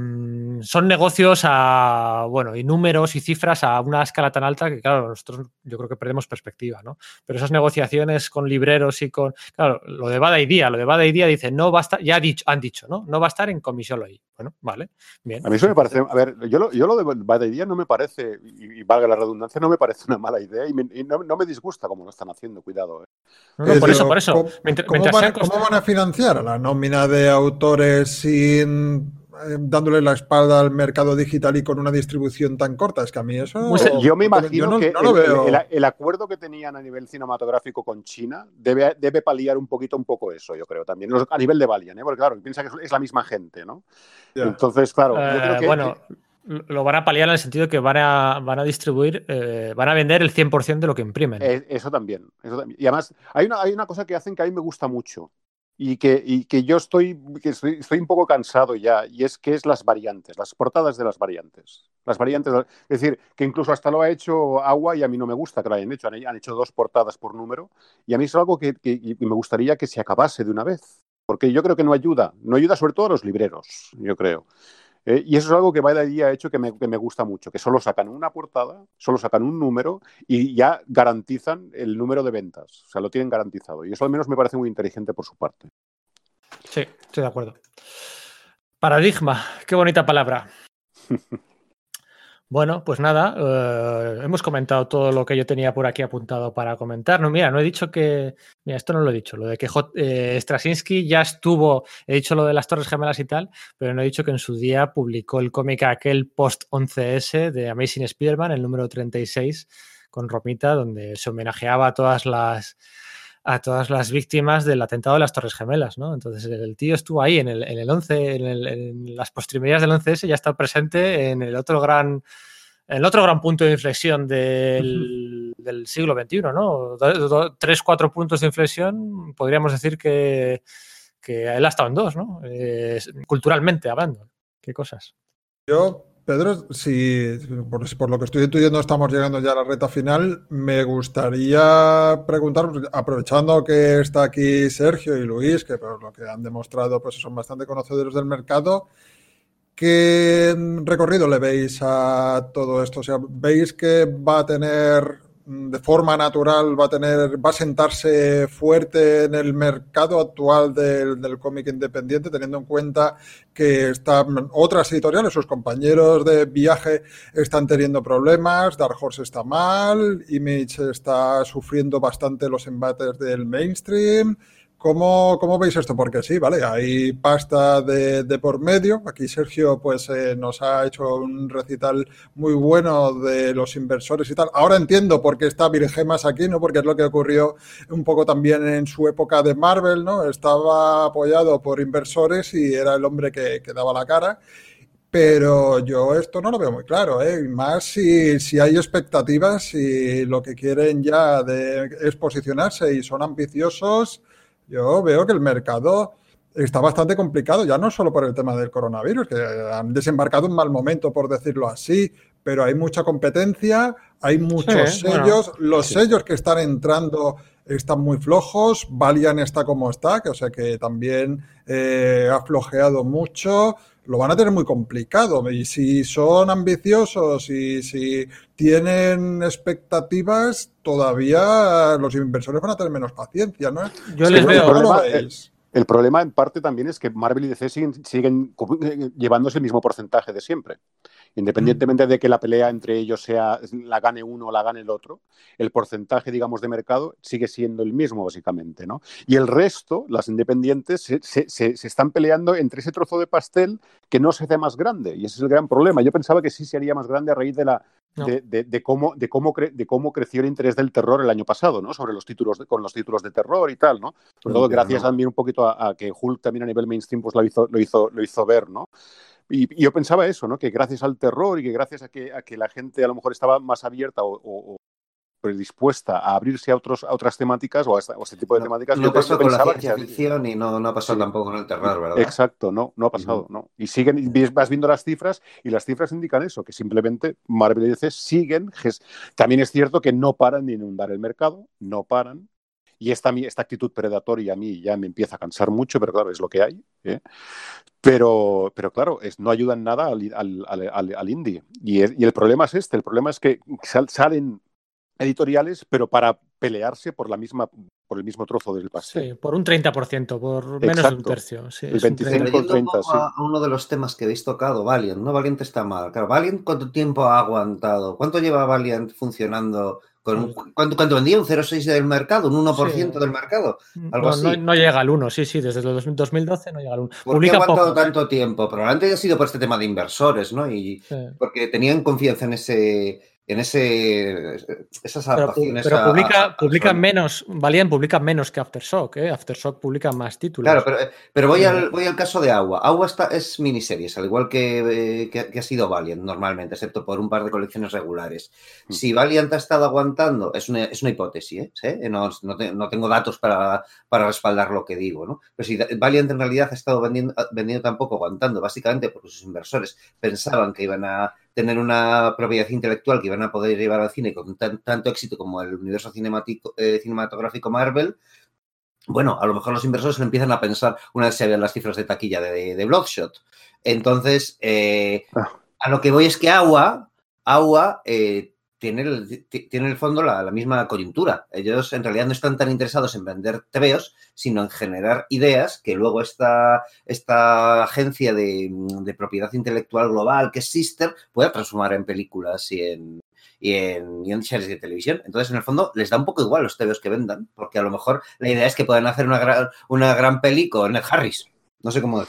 son negocios a, bueno, y números y cifras a una escala tan alta que, claro, nosotros yo creo que perdemos perspectiva, ¿no? Pero esas negociaciones con libreros y con, claro, lo de Bada y Día, lo de Bada y Día dice, no va a estar, ya ha dicho, han dicho, ¿no? No va a estar en comisión hoy. Bueno, vale, bien. A mí eso me parece, a ver, yo lo, yo lo de Bada y Día no me parece, y, y, valga la redundancia, no me parece una mala idea y, me, y no, no, me disgusta como lo están haciendo, cuidado. ¿eh? No, no, por eso, por eso. ¿Cómo, mientras, ¿cómo, van, ¿cómo van a financiar la nómina de autores sin eh, dándole la espalda al mercado digital y con una distribución tan corta. Es que a mí eso. Pues yo me imagino yo no, que no el, el, el, acuerdo que tenían a nivel cinematográfico con China debe, debe paliar un poquito un poco eso, yo creo, también. A nivel de Valiant, ¿eh? porque claro, piensa que es la misma gente, ¿no? Yeah. Entonces, claro. Uh, yo creo que, bueno. Lo van a paliar en el sentido que van a, van a distribuir, eh, van a vender el 100% de lo que imprimen. Eh, eso, también, eso también. Y además, hay una, hay una cosa que hacen que a mí me gusta mucho, y que, y que yo estoy, que estoy, estoy, un poco cansado ya, y es que es las variantes, las portadas de las variantes. Las variantes, es decir, que incluso hasta lo ha hecho Agua y a mí no me gusta que lo hayan hecho, han, hecho dos portadas por número, y a mí es algo que, que me gustaría que se acabase de una vez, porque yo creo que no ayuda, no ayuda sobre todo a los libreros, yo creo. Eh, y eso es algo que Vaya Día ha hecho que me, que me, gusta mucho, que solo sacan una portada, solo sacan un número y ya garantizan el número de ventas. O sea, lo tienen garantizado. Y eso al menos me parece muy inteligente por su parte. Sí, estoy de acuerdo. Paradigma, qué bonita palabra. Bueno, pues nada, eh, hemos comentado todo lo que yo tenía por aquí apuntado para comentar. No, mira, no he dicho que. Mira, esto no lo he dicho, lo de que J, eh, ya estuvo. He dicho lo de las Torres Gemelas y tal, pero no he dicho que en su día publicó el cómic aquel post-11S de Amazing Spider-Man, el número 36, con Romita, donde se homenajeaba a todas las a todas las víctimas del atentado de las Torres Gemelas, ¿no? Entonces el tío estuvo ahí en el, en el 11, en, el, en las postrimerías del 11S, ya está presente en el otro gran, el otro gran punto de inflexión del, uh -huh. del siglo XXI, ¿no? Tres, cuatro puntos de inflexión, podríamos decir que, que él ha estado en dos, ¿no? Eh, culturalmente hablando. ¿Qué cosas? Yo Pedro, si por, por, lo que estoy intuyendo estamos llegando ya a la reta final, me gustaría preguntar, aprovechando que está aquí Sergio y Luis, que por lo que han demostrado pues son bastante conocedores del mercado, ¿qué recorrido le veis a todo esto? O sea, ¿veis que va a tener de forma natural va a tener, va a sentarse fuerte en el mercado actual del, del cómic independiente, teniendo en cuenta que están otras editoriales, sus compañeros de viaje están teniendo problemas, Dark Horse está mal, Image está sufriendo bastante los embates del mainstream. ¿Cómo, ¿Cómo, veis esto? Porque sí, vale, hay pasta de, de por medio. Aquí Sergio pues eh, nos ha hecho un recital muy bueno de los inversores y tal. Ahora entiendo por qué está Virgemas aquí, ¿no? Porque es lo que ocurrió un poco también en su época de Marvel, ¿no? Estaba apoyado por inversores y era el hombre que, que daba la cara. Pero yo esto no lo veo muy claro, ¿eh? más si, si hay expectativas y lo que quieren ya de, es posicionarse y son ambiciosos, yo veo que el mercado está bastante complicado, ya no solo por el tema del coronavirus, que han desembarcado un mal momento, por decirlo así, pero hay mucha competencia, hay muchos sí, sellos, bueno, los sí. sellos que están entrando están muy flojos, Valiant está como está, que o sea que también eh, ha flojeado mucho, lo van a tener muy complicado. Y si son ambiciosos y si tienen expectativas, todavía los inversores van a tener menos paciencia, ¿no? Yo les veo. El problema, el, el problema, en parte también es que Marvel y DC siguen, siguen llevándose el mismo porcentaje de siempre. Independientemente de que la pelea entre ellos sea la gane uno o la gane el otro, el porcentaje, digamos, de mercado sigue siendo el mismo, básicamente, ¿no? Y el resto, las independientes, se, se, se, están peleando entre ese trozo de pastel que no se hace más grande. Y ese es el gran problema. Yo pensaba que sí se haría más grande a raíz de la, no. De, de, de, cómo, de, cómo cre de cómo creció el interés del terror el año pasado, ¿no? Sobre los títulos, de, con los títulos de terror y tal, ¿no? Sobre todo gracias no. también un poquito a, a, que Hulk también a nivel mainstream pues lo hizo, lo hizo, lo hizo ver, ¿no? Y, y, yo pensaba eso, ¿no? Que gracias al terror y que gracias a que, a que la gente a lo mejor estaba más abierta o, o, o predispuesta a abrirse a, otros, a otras temáticas o a, este tipo de no, temáticas. No pasó con la ciencia ficción y no, no ha pasado sí. tampoco con el terror, ¿verdad? Exacto, no, no ha pasado, uh -huh. ¿no? Y siguen, vas viendo las cifras y las cifras indican eso, que simplemente Marvel y DC siguen. También es cierto que no paran de inundar el mercado, no paran, y esta, esta actitud predatoria a mí ya me empieza a cansar mucho, pero claro, es lo que hay. ¿eh? Pero, pero claro, es, no ayudan nada al, al, al, al indie. Y, y, el problema es este, el problema es que salen editoriales, pero para pelearse por la misma por el mismo trozo del pastel. Sí, por un 30%, por menos Exacto. de un tercio. Sí, El es un 25 Pero yendo un poco a, a uno de los temas que habéis tocado, Valiant, ¿no? Valiant está mal. Claro, Valiant, ¿cuánto tiempo ha aguantado? ¿Cuánto lleva Valiant funcionando? Con, ¿cuánto, cuánto vendía? ¿Un 0,6 del mercado? ¿Un 1% Sí. del mercado? Algo No, no, así. no llega al 1, sí, sí, desde el 2012 no llega al 1. ¿Por qué ha Publica aguantado poco. tanto tiempo? Probablemente haya sido por este tema de inversores, ¿no? Y Sí. porque tenían confianza en ese, en ese, esas Pero, adaptaciones. pero a- a- publica, a- publican menos, Valiant publica menos que Aftershock, ¿eh? Aftershock publica más títulos. Claro, pero, pero voy, al, voy al caso de Agua. Agua está, es miniseries, al igual que, eh, que, que ha sido Valiant normalmente, excepto por un par de colecciones regulares. Mm. Si Valiant ha estado aguantando, es una, es una hipótesis, ¿eh? ¿Sí? No, no te- no tengo datos para, para respaldar lo que digo, ¿no? Pero si Valiant en realidad ha estado vendiendo, vendiendo tampoco aguantando, básicamente porque sus inversores pensaban que iban a tener una propiedad intelectual que iban a poder llevar al cine con tan- tanto éxito como el universo eh, cinematográfico Marvel, bueno, a lo mejor los inversores lo empiezan a pensar una vez se vean las cifras de taquilla de, de Bloodshot. Entonces, eh, Ah. a lo que voy es que Agua, Agua eh, tiene, el, ti- tiene en el fondo la, misma coyuntura. Ellos en realidad no están tan interesados en vender TVOs, sino en generar ideas que luego esta, esta agencia de, propiedad intelectual global, que es Sister, pueda transformar en películas y en, y en, series de televisión. Entonces, en el fondo, les da un poco igual los TVOs que vendan, porque a lo mejor la idea es que puedan hacer una gran, una gran peli con Ed Harris. No sé cómo. O-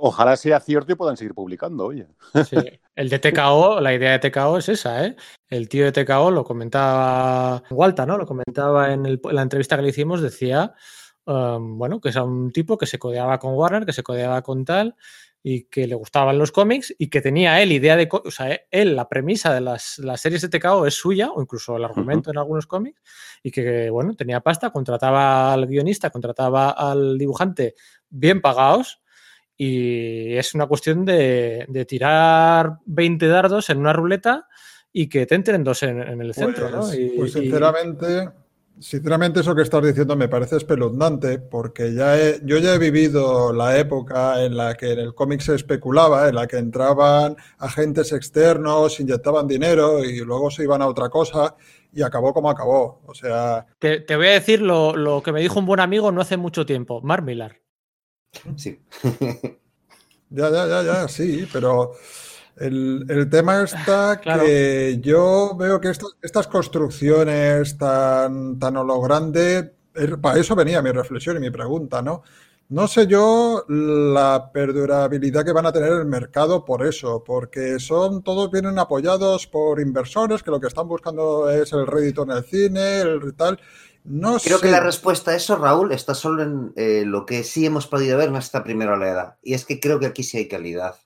ojalá sea cierto y puedan seguir publicando, oye. Sí. El de TKO, la idea de TKO es esa, ¿eh? El tío de TKO lo comentaba Walta, ¿no? Lo comentaba en, el- en la entrevista que le hicimos, decía, um, bueno, que es un tipo que se codeaba con Warner, que se codeaba con tal, y que le gustaban los cómics y que tenía él idea de, o sea, él la premisa de las, las series de TKO es suya, o incluso el argumento en algunos cómics, y que, bueno, tenía pasta, contrataba al guionista, contrataba al dibujante bien pagados, y es una cuestión de, de tirar 20 dardos en una ruleta y que te entren dos en, en el centro, ¿no? Pues, Y- pues y- sinceramente, sinceramente eso que estás diciendo me parece espeluznante porque ya he- yo ya he vivido la época en la que en el cómic se especulaba, en la que entraban agentes externos, inyectaban dinero y luego se iban a otra cosa y acabó como acabó. O sea, te, te voy a decir lo, lo que me dijo un buen amigo no hace mucho tiempo, Mark Millar. Sí. Ya, ya, ya, ya, sí, pero el, el tema está Claro. que yo veo que estas, estas construcciones tan, tan a lo grande, para eso venía mi reflexión y mi pregunta, ¿no? No sé yo la perdurabilidad que van a tener el mercado por eso, porque son, todos vienen apoyados por inversores que lo que están buscando es el rédito en el cine, el tal. No Creo sé. que la respuesta a eso, Raúl, está solo en eh, lo que sí hemos podido ver en esta primera oleada. Y es que creo que aquí sí hay calidad.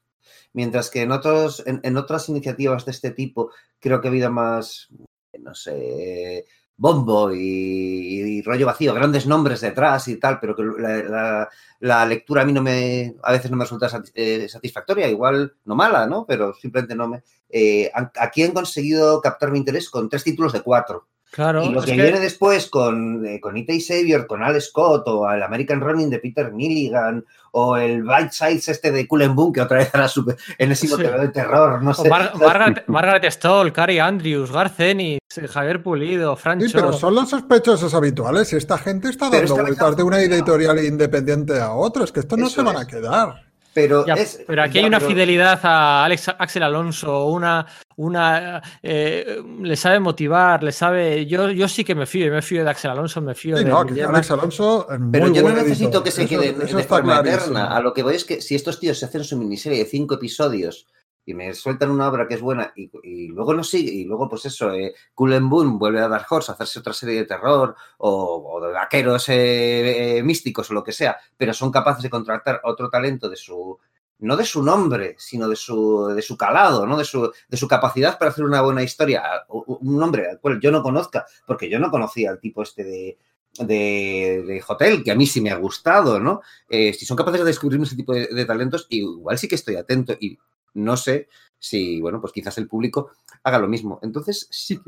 Mientras que en, otros, en, en otras iniciativas de este tipo, creo que ha habido más, no sé, bombo y, y rollo vacío, grandes nombres detrás y tal, pero que la, la- la lectura a mí no me, a veces no me resulta eh, satisfactoria, igual no mala, ¿no? Pero simplemente no me... eh, aquí han conseguido captar mi interés con tres títulos de cuatro. Claro, Y lo es que, que- viene después con, eh, con Ita y Savior, con Al Scott, o el American Running de Peter Milligan, o el Bite Sides este de Cullen Boom, que otra vez era su enésimo Sí. De terror, no sé. Mar- Margaret, Margaret Stoll, Cary Andrews, Gar Ennis, Javier Pulido, Francho. Sí, pero son los sospechosos habituales y esta gente está dando vueltas de una editorial independiente a otra. Es que estos no Eso se van es. a quedar. Pero, Ya, es- pero aquí ya, hay una pero- fidelidad a Alex, Axel Alonso, una, una eh, le sabe motivar, le sabe. Yo, yo sí que me fío, me fío de Axel Alonso, me fío Sí, de no. Alex Alonso Pero yo no necesito editor. que se Eso- quede eso de está forma clarísimo. eterna. A lo que voy es que si estos tíos se hacen su miniserie de cinco episodios y me sueltan una obra que es buena y, y luego no sigue, y luego pues eso, eh, Boom vuelve a Dark Horse a hacerse otra serie de terror o, de vaqueros eh, eh, místicos o lo que sea, pero son capaces de contratar otro talento de su no de su nombre, sino de su, de su calado, ¿no? de, su, de su capacidad para hacer una buena historia. Un nombre al cual yo no conozca, porque yo no conocía al tipo este de, de, de Hotel, que a mí sí me ha gustado, ¿no? Eh, si son capaces de descubrirme ese tipo de, de, talentos, igual sí que estoy atento y no sé si, bueno, pues quizás el público haga lo mismo. Entonces, sí,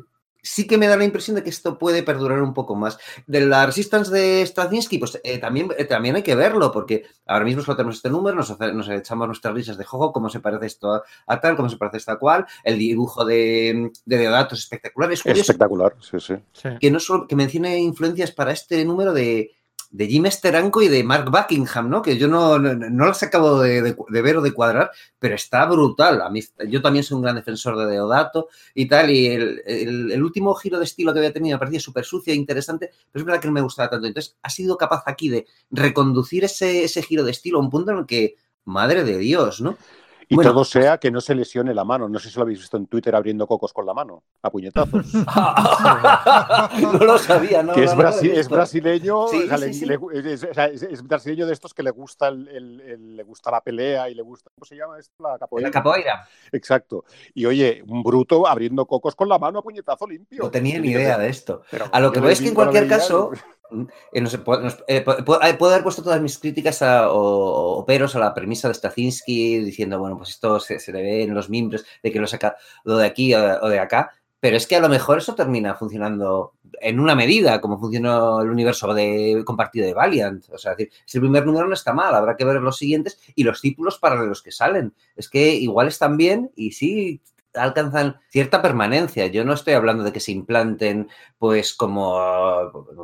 sí que me da la impresión de que esto puede perdurar un poco más. De la Resistance de Straczynski, pues eh, también, eh, también hay que verlo, porque ahora mismo solo tenemos este número, nos, hace- nos echamos nuestras risas de juego, cómo se parece esto a, a tal, cómo se parece esto a cual, el dibujo de, de Deodato es espectacular. Es curioso Espectacular, sí, sí. Sí. que no solo que mencione influencias para este número de, de Jim Steranko y de Mark Buckingham, ¿no? Que yo no, no, las acabo de, de- ver o de cuadrar, pero está brutal. A mí, yo también soy un gran defensor de Deodato y tal, y el, el- el último giro de estilo que había tenido me parecía súper sucio e interesante, pero es verdad que no me gustaba tanto. Entonces, ha sido capaz aquí de reconducir ese, ese giro de estilo a un punto en el que, madre de Dios, ¿no? Y Bueno. todo sea que no se lesione la mano. No sé si lo habéis visto en Twitter abriendo cocos con la mano, a puñetazos. no lo sabía, ¿no? que es, brasi- brasileño, Sí, o sea, sí, le- sí. le- es, brasileño de estos que le gusta el, el- el- le gusta la pelea y le gusta, ¿cómo se llama esto? La capoeira. La capoeira. Exacto. Y oye, un bruto abriendo cocos con la mano a puñetazo limpio. No tenía ni idea de esto. Pero A lo que voy es que en cualquier caso, eh, no sé, eh, eh, puedo haber puesto todas mis críticas a- o, peros a la premisa de Straczynski diciendo, bueno, pues esto se, le ve en los mimbres de que lo saca lo de aquí o de acá, pero es que a lo mejor eso termina funcionando en una medida, como funcionó el universo de, compartido de Valiant. O sea, es decir, si el primer número no está mal, habrá que ver los siguientes y los títulos paralelos que salen. Es que igual están bien y sí alcanzan cierta permanencia. Yo no estoy hablando de que se implanten, pues, como,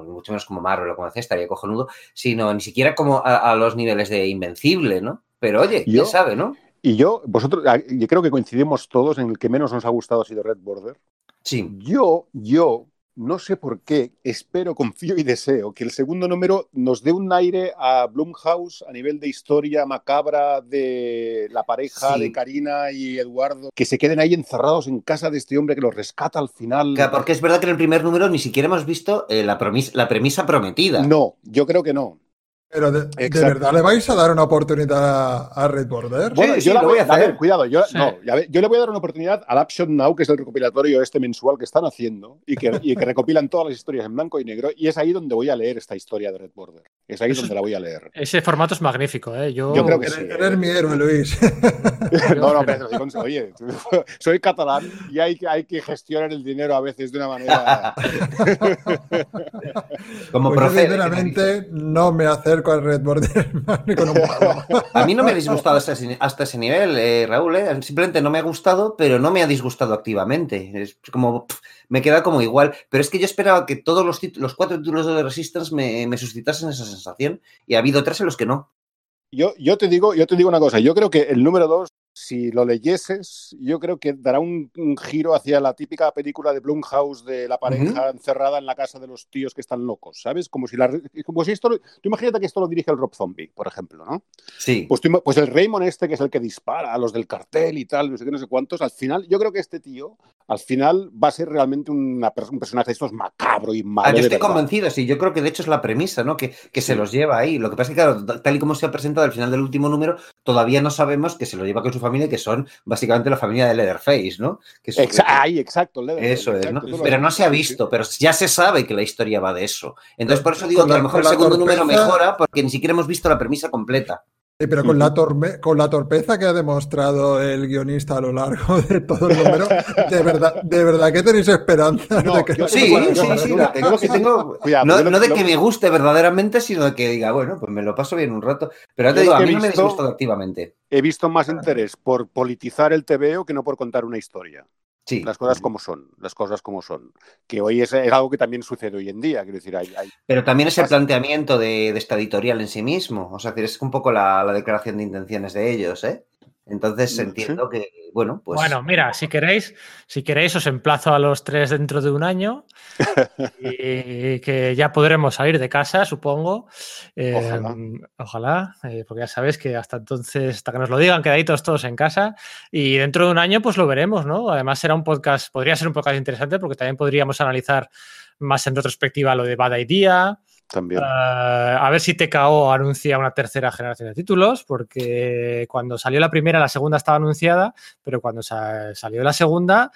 mucho menos como Marvel o como hace, estaría cojonudo, sino ni siquiera como a, a los niveles de Invencible, ¿no? Pero oye, quién Yo- sabe, ¿no? Y yo, vosotros, ah, yo creo que coincidimos todos en el que menos nos ha gustado ha sido Red Border. Sí. Yo, yo, no sé por qué, espero, confío y deseo que el segundo número nos dé un aire a Blumhouse a nivel de historia macabra de la pareja Sí. de Karina y Eduardo, que se queden ahí encerrados en casa de este hombre que los rescata al final. Claro, Porque es verdad que en el primer número ni siquiera hemos visto eh, la premisa prometida. No, yo creo que no. Pero de, ¿de Exacto. verdad le vais a dar una oportunidad a Red Border? Bueno, sí, yo la lo voy a a hacer. ver, cuidado, yo, Sí. no, ya ve- yo le voy a dar una oportunidad al Action Now, que es el recopilatorio este mensual que están haciendo y que, y que recopilan todas las historias en blanco y negro, y es ahí donde voy a leer esta historia de Red Border. Es ahí Eso donde es- la voy a leer. Ese formato es magnífico, ¿eh? Yo, Yo creo que sí. eres mi héroe, Luis. No, no, pero digo, oye, soy catalán y hay, que- hay que gestionar el dinero a veces de una manera. Como Pues yo, procede. sinceramente, no me acerco al Red Border con un palo. A mí no me ha disgustado hasta ese, hasta ese nivel, eh, Raúl. eh. Simplemente no me ha gustado, pero no me ha disgustado activamente. Es como. pff, me queda como igual. Pero es que yo esperaba que todos los, los cuatro títulos de Resistance me, me suscitasen esa sensación. Y ha habido tres en los que no. Yo, yo, te digo, yo te digo una cosa, yo creo que el número dos, si lo leyeses, yo creo que dará un, un giro hacia la típica película de Blumhouse de la pareja encerrada en la casa de los tíos que están locos, ¿sabes? Como si, la, como si esto, tú imagínate que esto lo dirige el Rob Zombie, por ejemplo, ¿no? Sí. Pues, tú pues el Raymond este, que es el que dispara a los del cartel y tal, no sé qué, no sé cuántos, al final, yo creo que este tío, al final va a ser realmente una un personaje de estos macabro y malo. Ah, yo estoy convencido, sí. Yo creo que de hecho es la premisa, ¿no? Que, que se Sí. los lleva ahí. Lo que pasa es que, claro, tal y como se ha presentado al final del último número, todavía no sabemos que se lo lleva con su familia, que son básicamente la familia de Leatherface, ¿no? Que es- exacto. el Leatherface, Eso es, ¿no? exacto, Pero no se ha visto, pero ya se sabe que la historia va de eso. Entonces, por eso digo que a lo mejor el segundo número mejora porque ni siquiera hemos visto la premisa completa. Sí, pero con la, torme- con la torpeza que ha demostrado el guionista a lo largo de todo el número, de verdad, de verdad que tenéis esperanza No, de que yo- no Sí, pueda sí, sí, la tengo, sí tengo- Cuidado, no, lo- no de lo- que me guste verdaderamente, sino de que diga, bueno, pues me lo paso bien un rato. Pero te digo, a que mí he no me visto- disgustado activamente. He visto más interés por politizar el TVO que no por contar una historia. Sí. Las cosas como son, las cosas como son. Que hoy es, es algo que también sucede hoy en día. Quiero decir, hay, hay- Pero también es el planteamiento de, de esta editorial en sí mismo. O sea, es un poco la, la declaración de intenciones de ellos, ¿eh? Entonces entiendo que, bueno, pues. Bueno, mira, si queréis, si queréis, os emplazo a los tres dentro de un año y que ya podremos salir de casa, supongo. Eh, Ojalá. ojalá, eh, porque ya sabéis que hasta entonces, hasta que nos lo digan, quedaditos todos en casa. Y dentro de un año, pues lo veremos, ¿no? Además, será un podcast, podría ser un podcast interesante porque también podríamos analizar más en retrospectiva lo de Bad Idea. También. Uh, a ver si TKO anuncia una tercera generación de títulos, porque cuando salió la primera, la segunda estaba anunciada, pero cuando sa salió la segunda,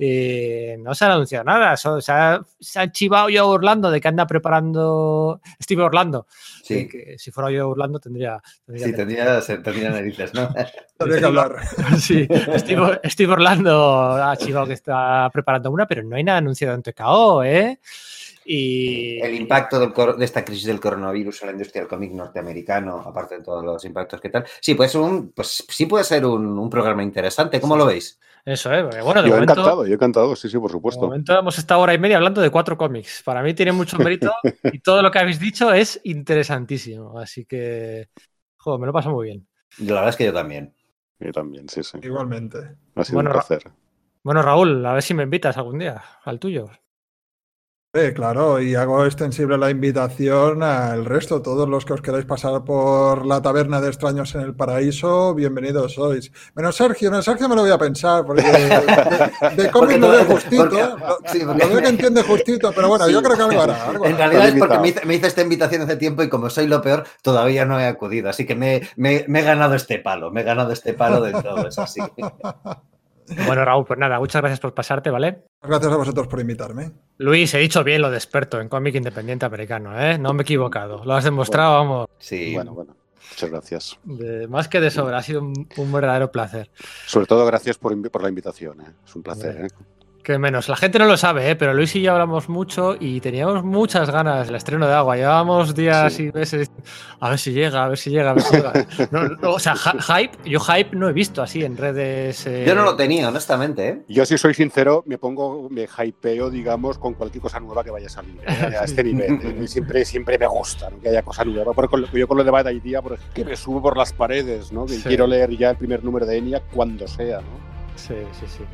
eh, no se ha anunciado nada. So- se, ha, se ha chivado yo Orlando de que anda preparando Steve Orlando. Sí, Que si fuera yo Orlando tendría. tendría sí que- tendría, tendría narices, ¿no? Habría que hablar. Sí, Steve, Steve Orlando ha chivado que está preparando una, pero no hay nada anunciado en TKO, ¿eh? Y. El impacto del de esta crisis del coronavirus en la industria del cómic norteamericano, aparte de todos los impactos que tal. Sí, pues, un, pues sí puede ser un, un programa interesante. ¿Cómo lo veis? Eso, ¿eh? Porque, bueno, de Yo he momento, encantado, yo he encantado, sí, sí, por de supuesto. momento hemos estado hora y media hablando de cuatro cómics. Para mí tiene mucho mérito y todo lo que habéis dicho es interesantísimo. Así que, joder, me lo paso muy bien. La verdad es que yo también. Yo también, sí, sí. Igualmente. Ha sido Bueno, un Ra- placer. Bueno, Raúl, a ver si me invitas algún día al tuyo. Sí, claro, y hago extensible la invitación al resto, todos los que os queráis pasar por la taberna de extraños en el paraíso, bienvenidos sois. Menos Sergio, menos Sergio me lo voy a pensar, porque de, de, de cómic lo veo justito, porque- lo, sí, porque- lo veo que entiende justito, pero bueno, Sí. yo creo que algo hará. algo En hará. realidad es porque me hice, me hice esta invitación hace tiempo y como soy lo peor, todavía no he acudido. Así que me, me- me he ganado este palo, me he ganado este palo de todo, es así. Bueno, Raúl, pues nada, muchas gracias por pasarte, ¿vale? Gracias a vosotros por invitarme. Luis, he dicho bien lo de experto en cómic independiente americano, ¿eh? No me he equivocado. Lo has demostrado, vamos, Sí. Bueno, bueno, muchas gracias. de- más que de sobra. Ha sido un, un verdadero placer. Sobre todo gracias por, por la invitación, ¿eh? es un placer. ¿eh? Que menos. La gente no lo sabe, ¿eh? pero Luis y yo hablamos mucho y teníamos muchas ganas del estreno de agua. Llevábamos días Sí. y meses. A ver si llega, a ver si llega, a ver si llega. No, no, o sea, hype, yo hype no he visto así en redes. eh, Yo no lo tenía, honestamente, ¿eh? Yo, si soy sincero, me pongo, me hypeo, digamos, con cualquier cosa nueva que vaya a salir. ¿eh? A este nivel. ¿eh? Siempre, siempre me gusta ¿no? que haya cosa nueva. Yo con lo de Bad Idea, por ejemplo, que me subo por las paredes, ¿no? Que Sí. quiero leer ya el primer número de Enya cuando sea, ¿no? Sí, sí, sí.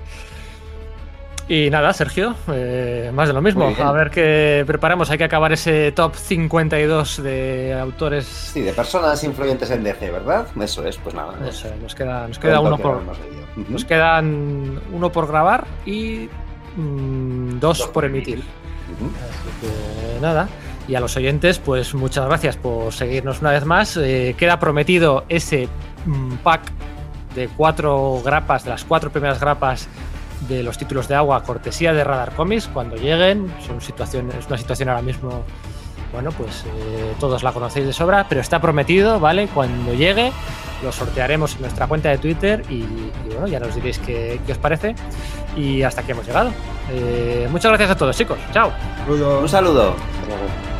Y nada, Sergio, eh, más de lo mismo. A ver qué preparamos. Hay que acabar ese top 52 de autores. Sí, de personas influyentes en DC, ¿verdad? Eso es, pues nada. Eso, nos queda, nos queda uno por. Nos quedan uno por grabar y mm, dos Dos por emitir. Así que nada. Y a los oyentes, pues muchas gracias por seguirnos una vez más. Eh, queda prometido ese mm, pack de cuatro grapas, de las cuatro primeras grapas de los títulos de agua, cortesía de Radar Comics, cuando lleguen. Son situaciones, es una situación ahora mismo, bueno, pues eh, todos la conocéis de sobra, pero está prometido, ¿vale? Cuando llegue, lo sortearemos en nuestra cuenta de Twitter y, y bueno, ya nos diréis qué, qué os parece. Y hasta aquí hemos llegado. Eh, muchas gracias a todos, chicos. Chao. Un saludo. Hasta luego.